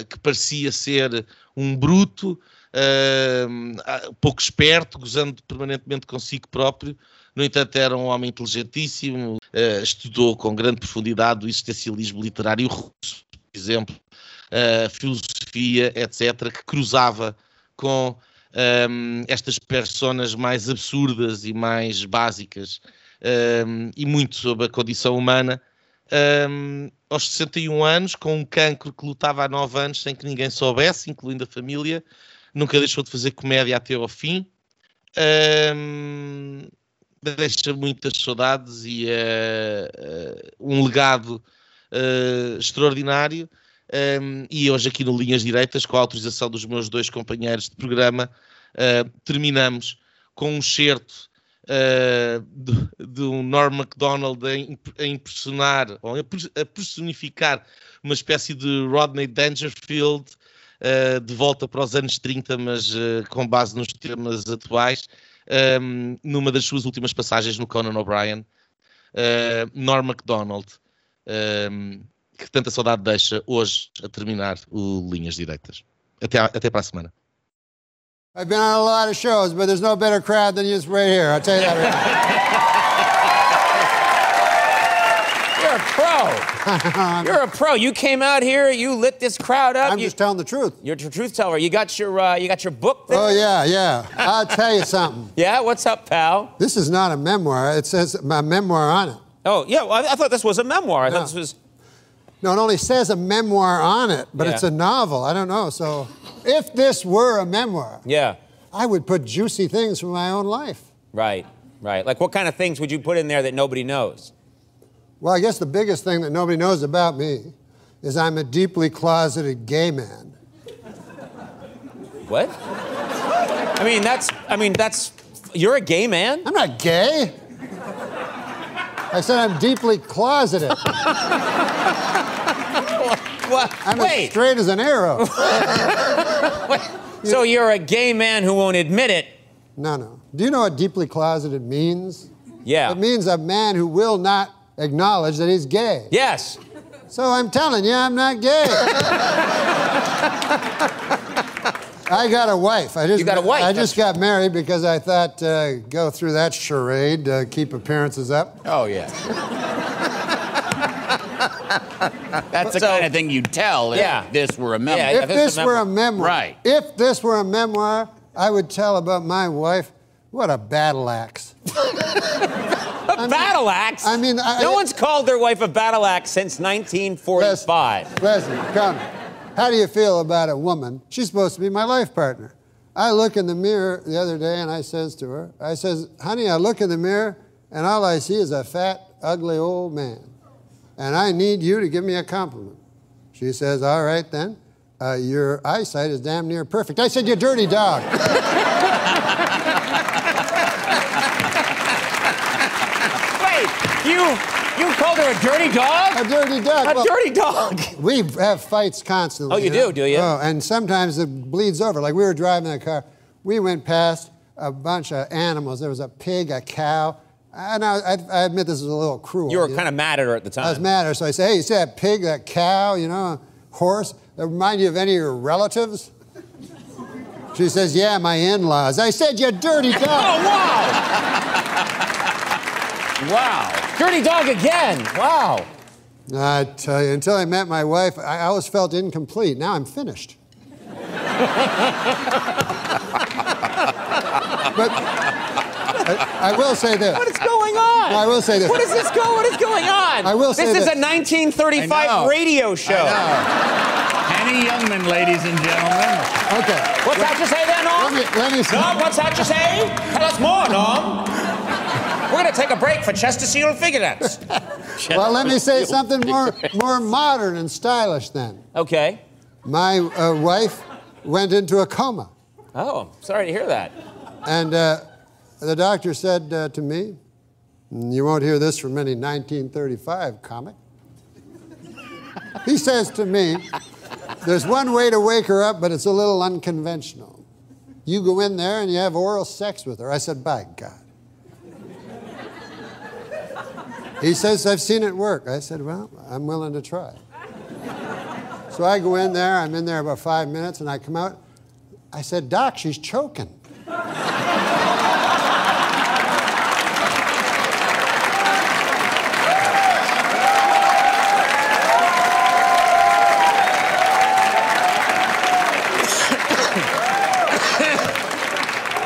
que parecia ser um bruto, uh, pouco esperto, gozando permanentemente consigo próprio. No entanto, era um homem inteligentíssimo, uh, estudou com grande profundidade o existencialismo literário russo, por exemplo, uh, filosofia, etc., que cruzava com um, estas personas mais absurdas e mais básicas um, e muito sobre a condição humana. Um, aos 61 anos, com um cancro que lutava há 9 anos sem que ninguém soubesse, incluindo a família, nunca deixou de fazer comédia até ao fim. Deixa muitas saudades e uh, uh, um legado uh, extraordinário. Um, e hoje, aqui no Linhas Direitas, com a autorização dos meus dois companheiros de programa, terminamos com um certo de, um Norm MacDonald a, a impressionar, ou a personificar uma espécie de Rodney Dangerfield uh, de volta para os anos 30, mas uh, com base nos temas atuais, um, ehm, numa das suas últimas passagens no Conan O'Brien, uh, Norm MacDonald, um, ehm, que tanta saudade deixa hoje a terminar o Linhas Direitas. Até, até para a semana. I've been on a lot of shows, but there's no better crowd than you right here. I'll tell you that right You're a pro. You came out here. You lit this crowd up. I'm you, just telling the truth. You're a truth teller. You got your uh, you got your book. There? Oh yeah, yeah. I'll tell you something. Yeah, what's up, pal? This is not a memoir. It says my memoir on it. Oh yeah, well, I, I, thought this was a memoir. I no. thought this was. No, it only says a memoir on it, but yeah. it's a novel. I don't know. So, if this were a memoir, yeah, I would put juicy things from my own life. Right, right. Like what kind of things would you put in there that nobody knows? Well, I guess the biggest thing that nobody knows about me is I'm a deeply closeted gay man. What? I mean, that's, I mean, that's, you're a gay man? I'm not gay. I said I'm deeply closeted. what? I'm Wait. as straight as an arrow. so you're a gay man who won't admit it? No, no. Do you know what deeply closeted means? Yeah. It means a man who will not acknowledge that he's gay. Yes. So I'm telling you, I'm not gay. I got a wife. I just you got a wife. I just got married because I thought uh, go through that charade, uh, keep appearances up. Oh yeah. That's the so, kind of thing you'd tell if yeah. this were a memoir. Yeah, if this were a memoir, right? If this were a memoir, I would tell about my wife. What a battle axe. A battle axe? I mean, I, no I, one's called their wife a battle axe since 1945. Leslie, come. How do you feel about a woman? She's supposed to be my life partner. I look in the mirror the other day and I says to her, I says, honey, I look in the mirror and all I see is a fat, ugly old man. And I need you to give me a compliment. She says, all right then. Uh, your eyesight is damn near perfect. I said, you dirty dog. Wait, you you called her a dirty dog? a dirty dog. A Well, dirty dog. We have fights constantly. Oh, you do, do you? Oh, and sometimes it bleeds over. Like we were driving in a car, we went past a bunch of animals. There was a pig, a cow, and I, I, I admit this is a little cruel. You were know? kind of mad at her at the time. I was mad at her, so I said, "Hey, you see that pig, that cow, you know, horse? That remind you of any of your relatives?" She says, "Yeah, my in-laws." I said, "You dirty dog." Oh wow! Wow. Dirty dog again. Wow. I tell you, until I met my wife, I always felt incomplete. Now I'm finished. but I, I will say this. What is going on? I will say this. What is this go? What is going on? I will say This say is a 1935 radio show. Henny Youngman, ladies and gentlemen. Okay. What's that you say there, Norm? Let me, let me say. Norm, what's that you say? Tell us more, Norm. We're going to take a break for Chesterfield figurettes. Well, let me say something more, more modern and stylish then. Okay. My uh, wife went into a coma, Oh, sorry to hear that. and uh, the doctor said uh, to me, You won't hear this from any 1935 comic. He says to me, There's one way to wake her up, but it's a little unconventional. You go in there and you have oral sex with her. I said, By God. He says, I've seen it work. I said, Well, I'm willing to try. So I go in there, I'm in there about five minutes, and I come out. I said, Doc, she's choking.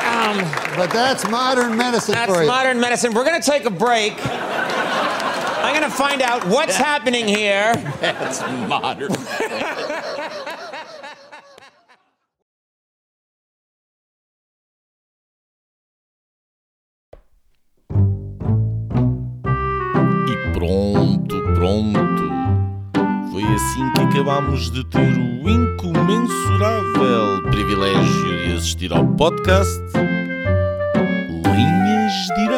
Um, but that's modern medicine That's for you. modern medicine. We're going to take a break. I'm going to find out what's happening here. That's modern. E pronto, pronto. Foi assim que acabámos de ter o incomensurável privilégio de assistir ao podcast Linhas Direitas.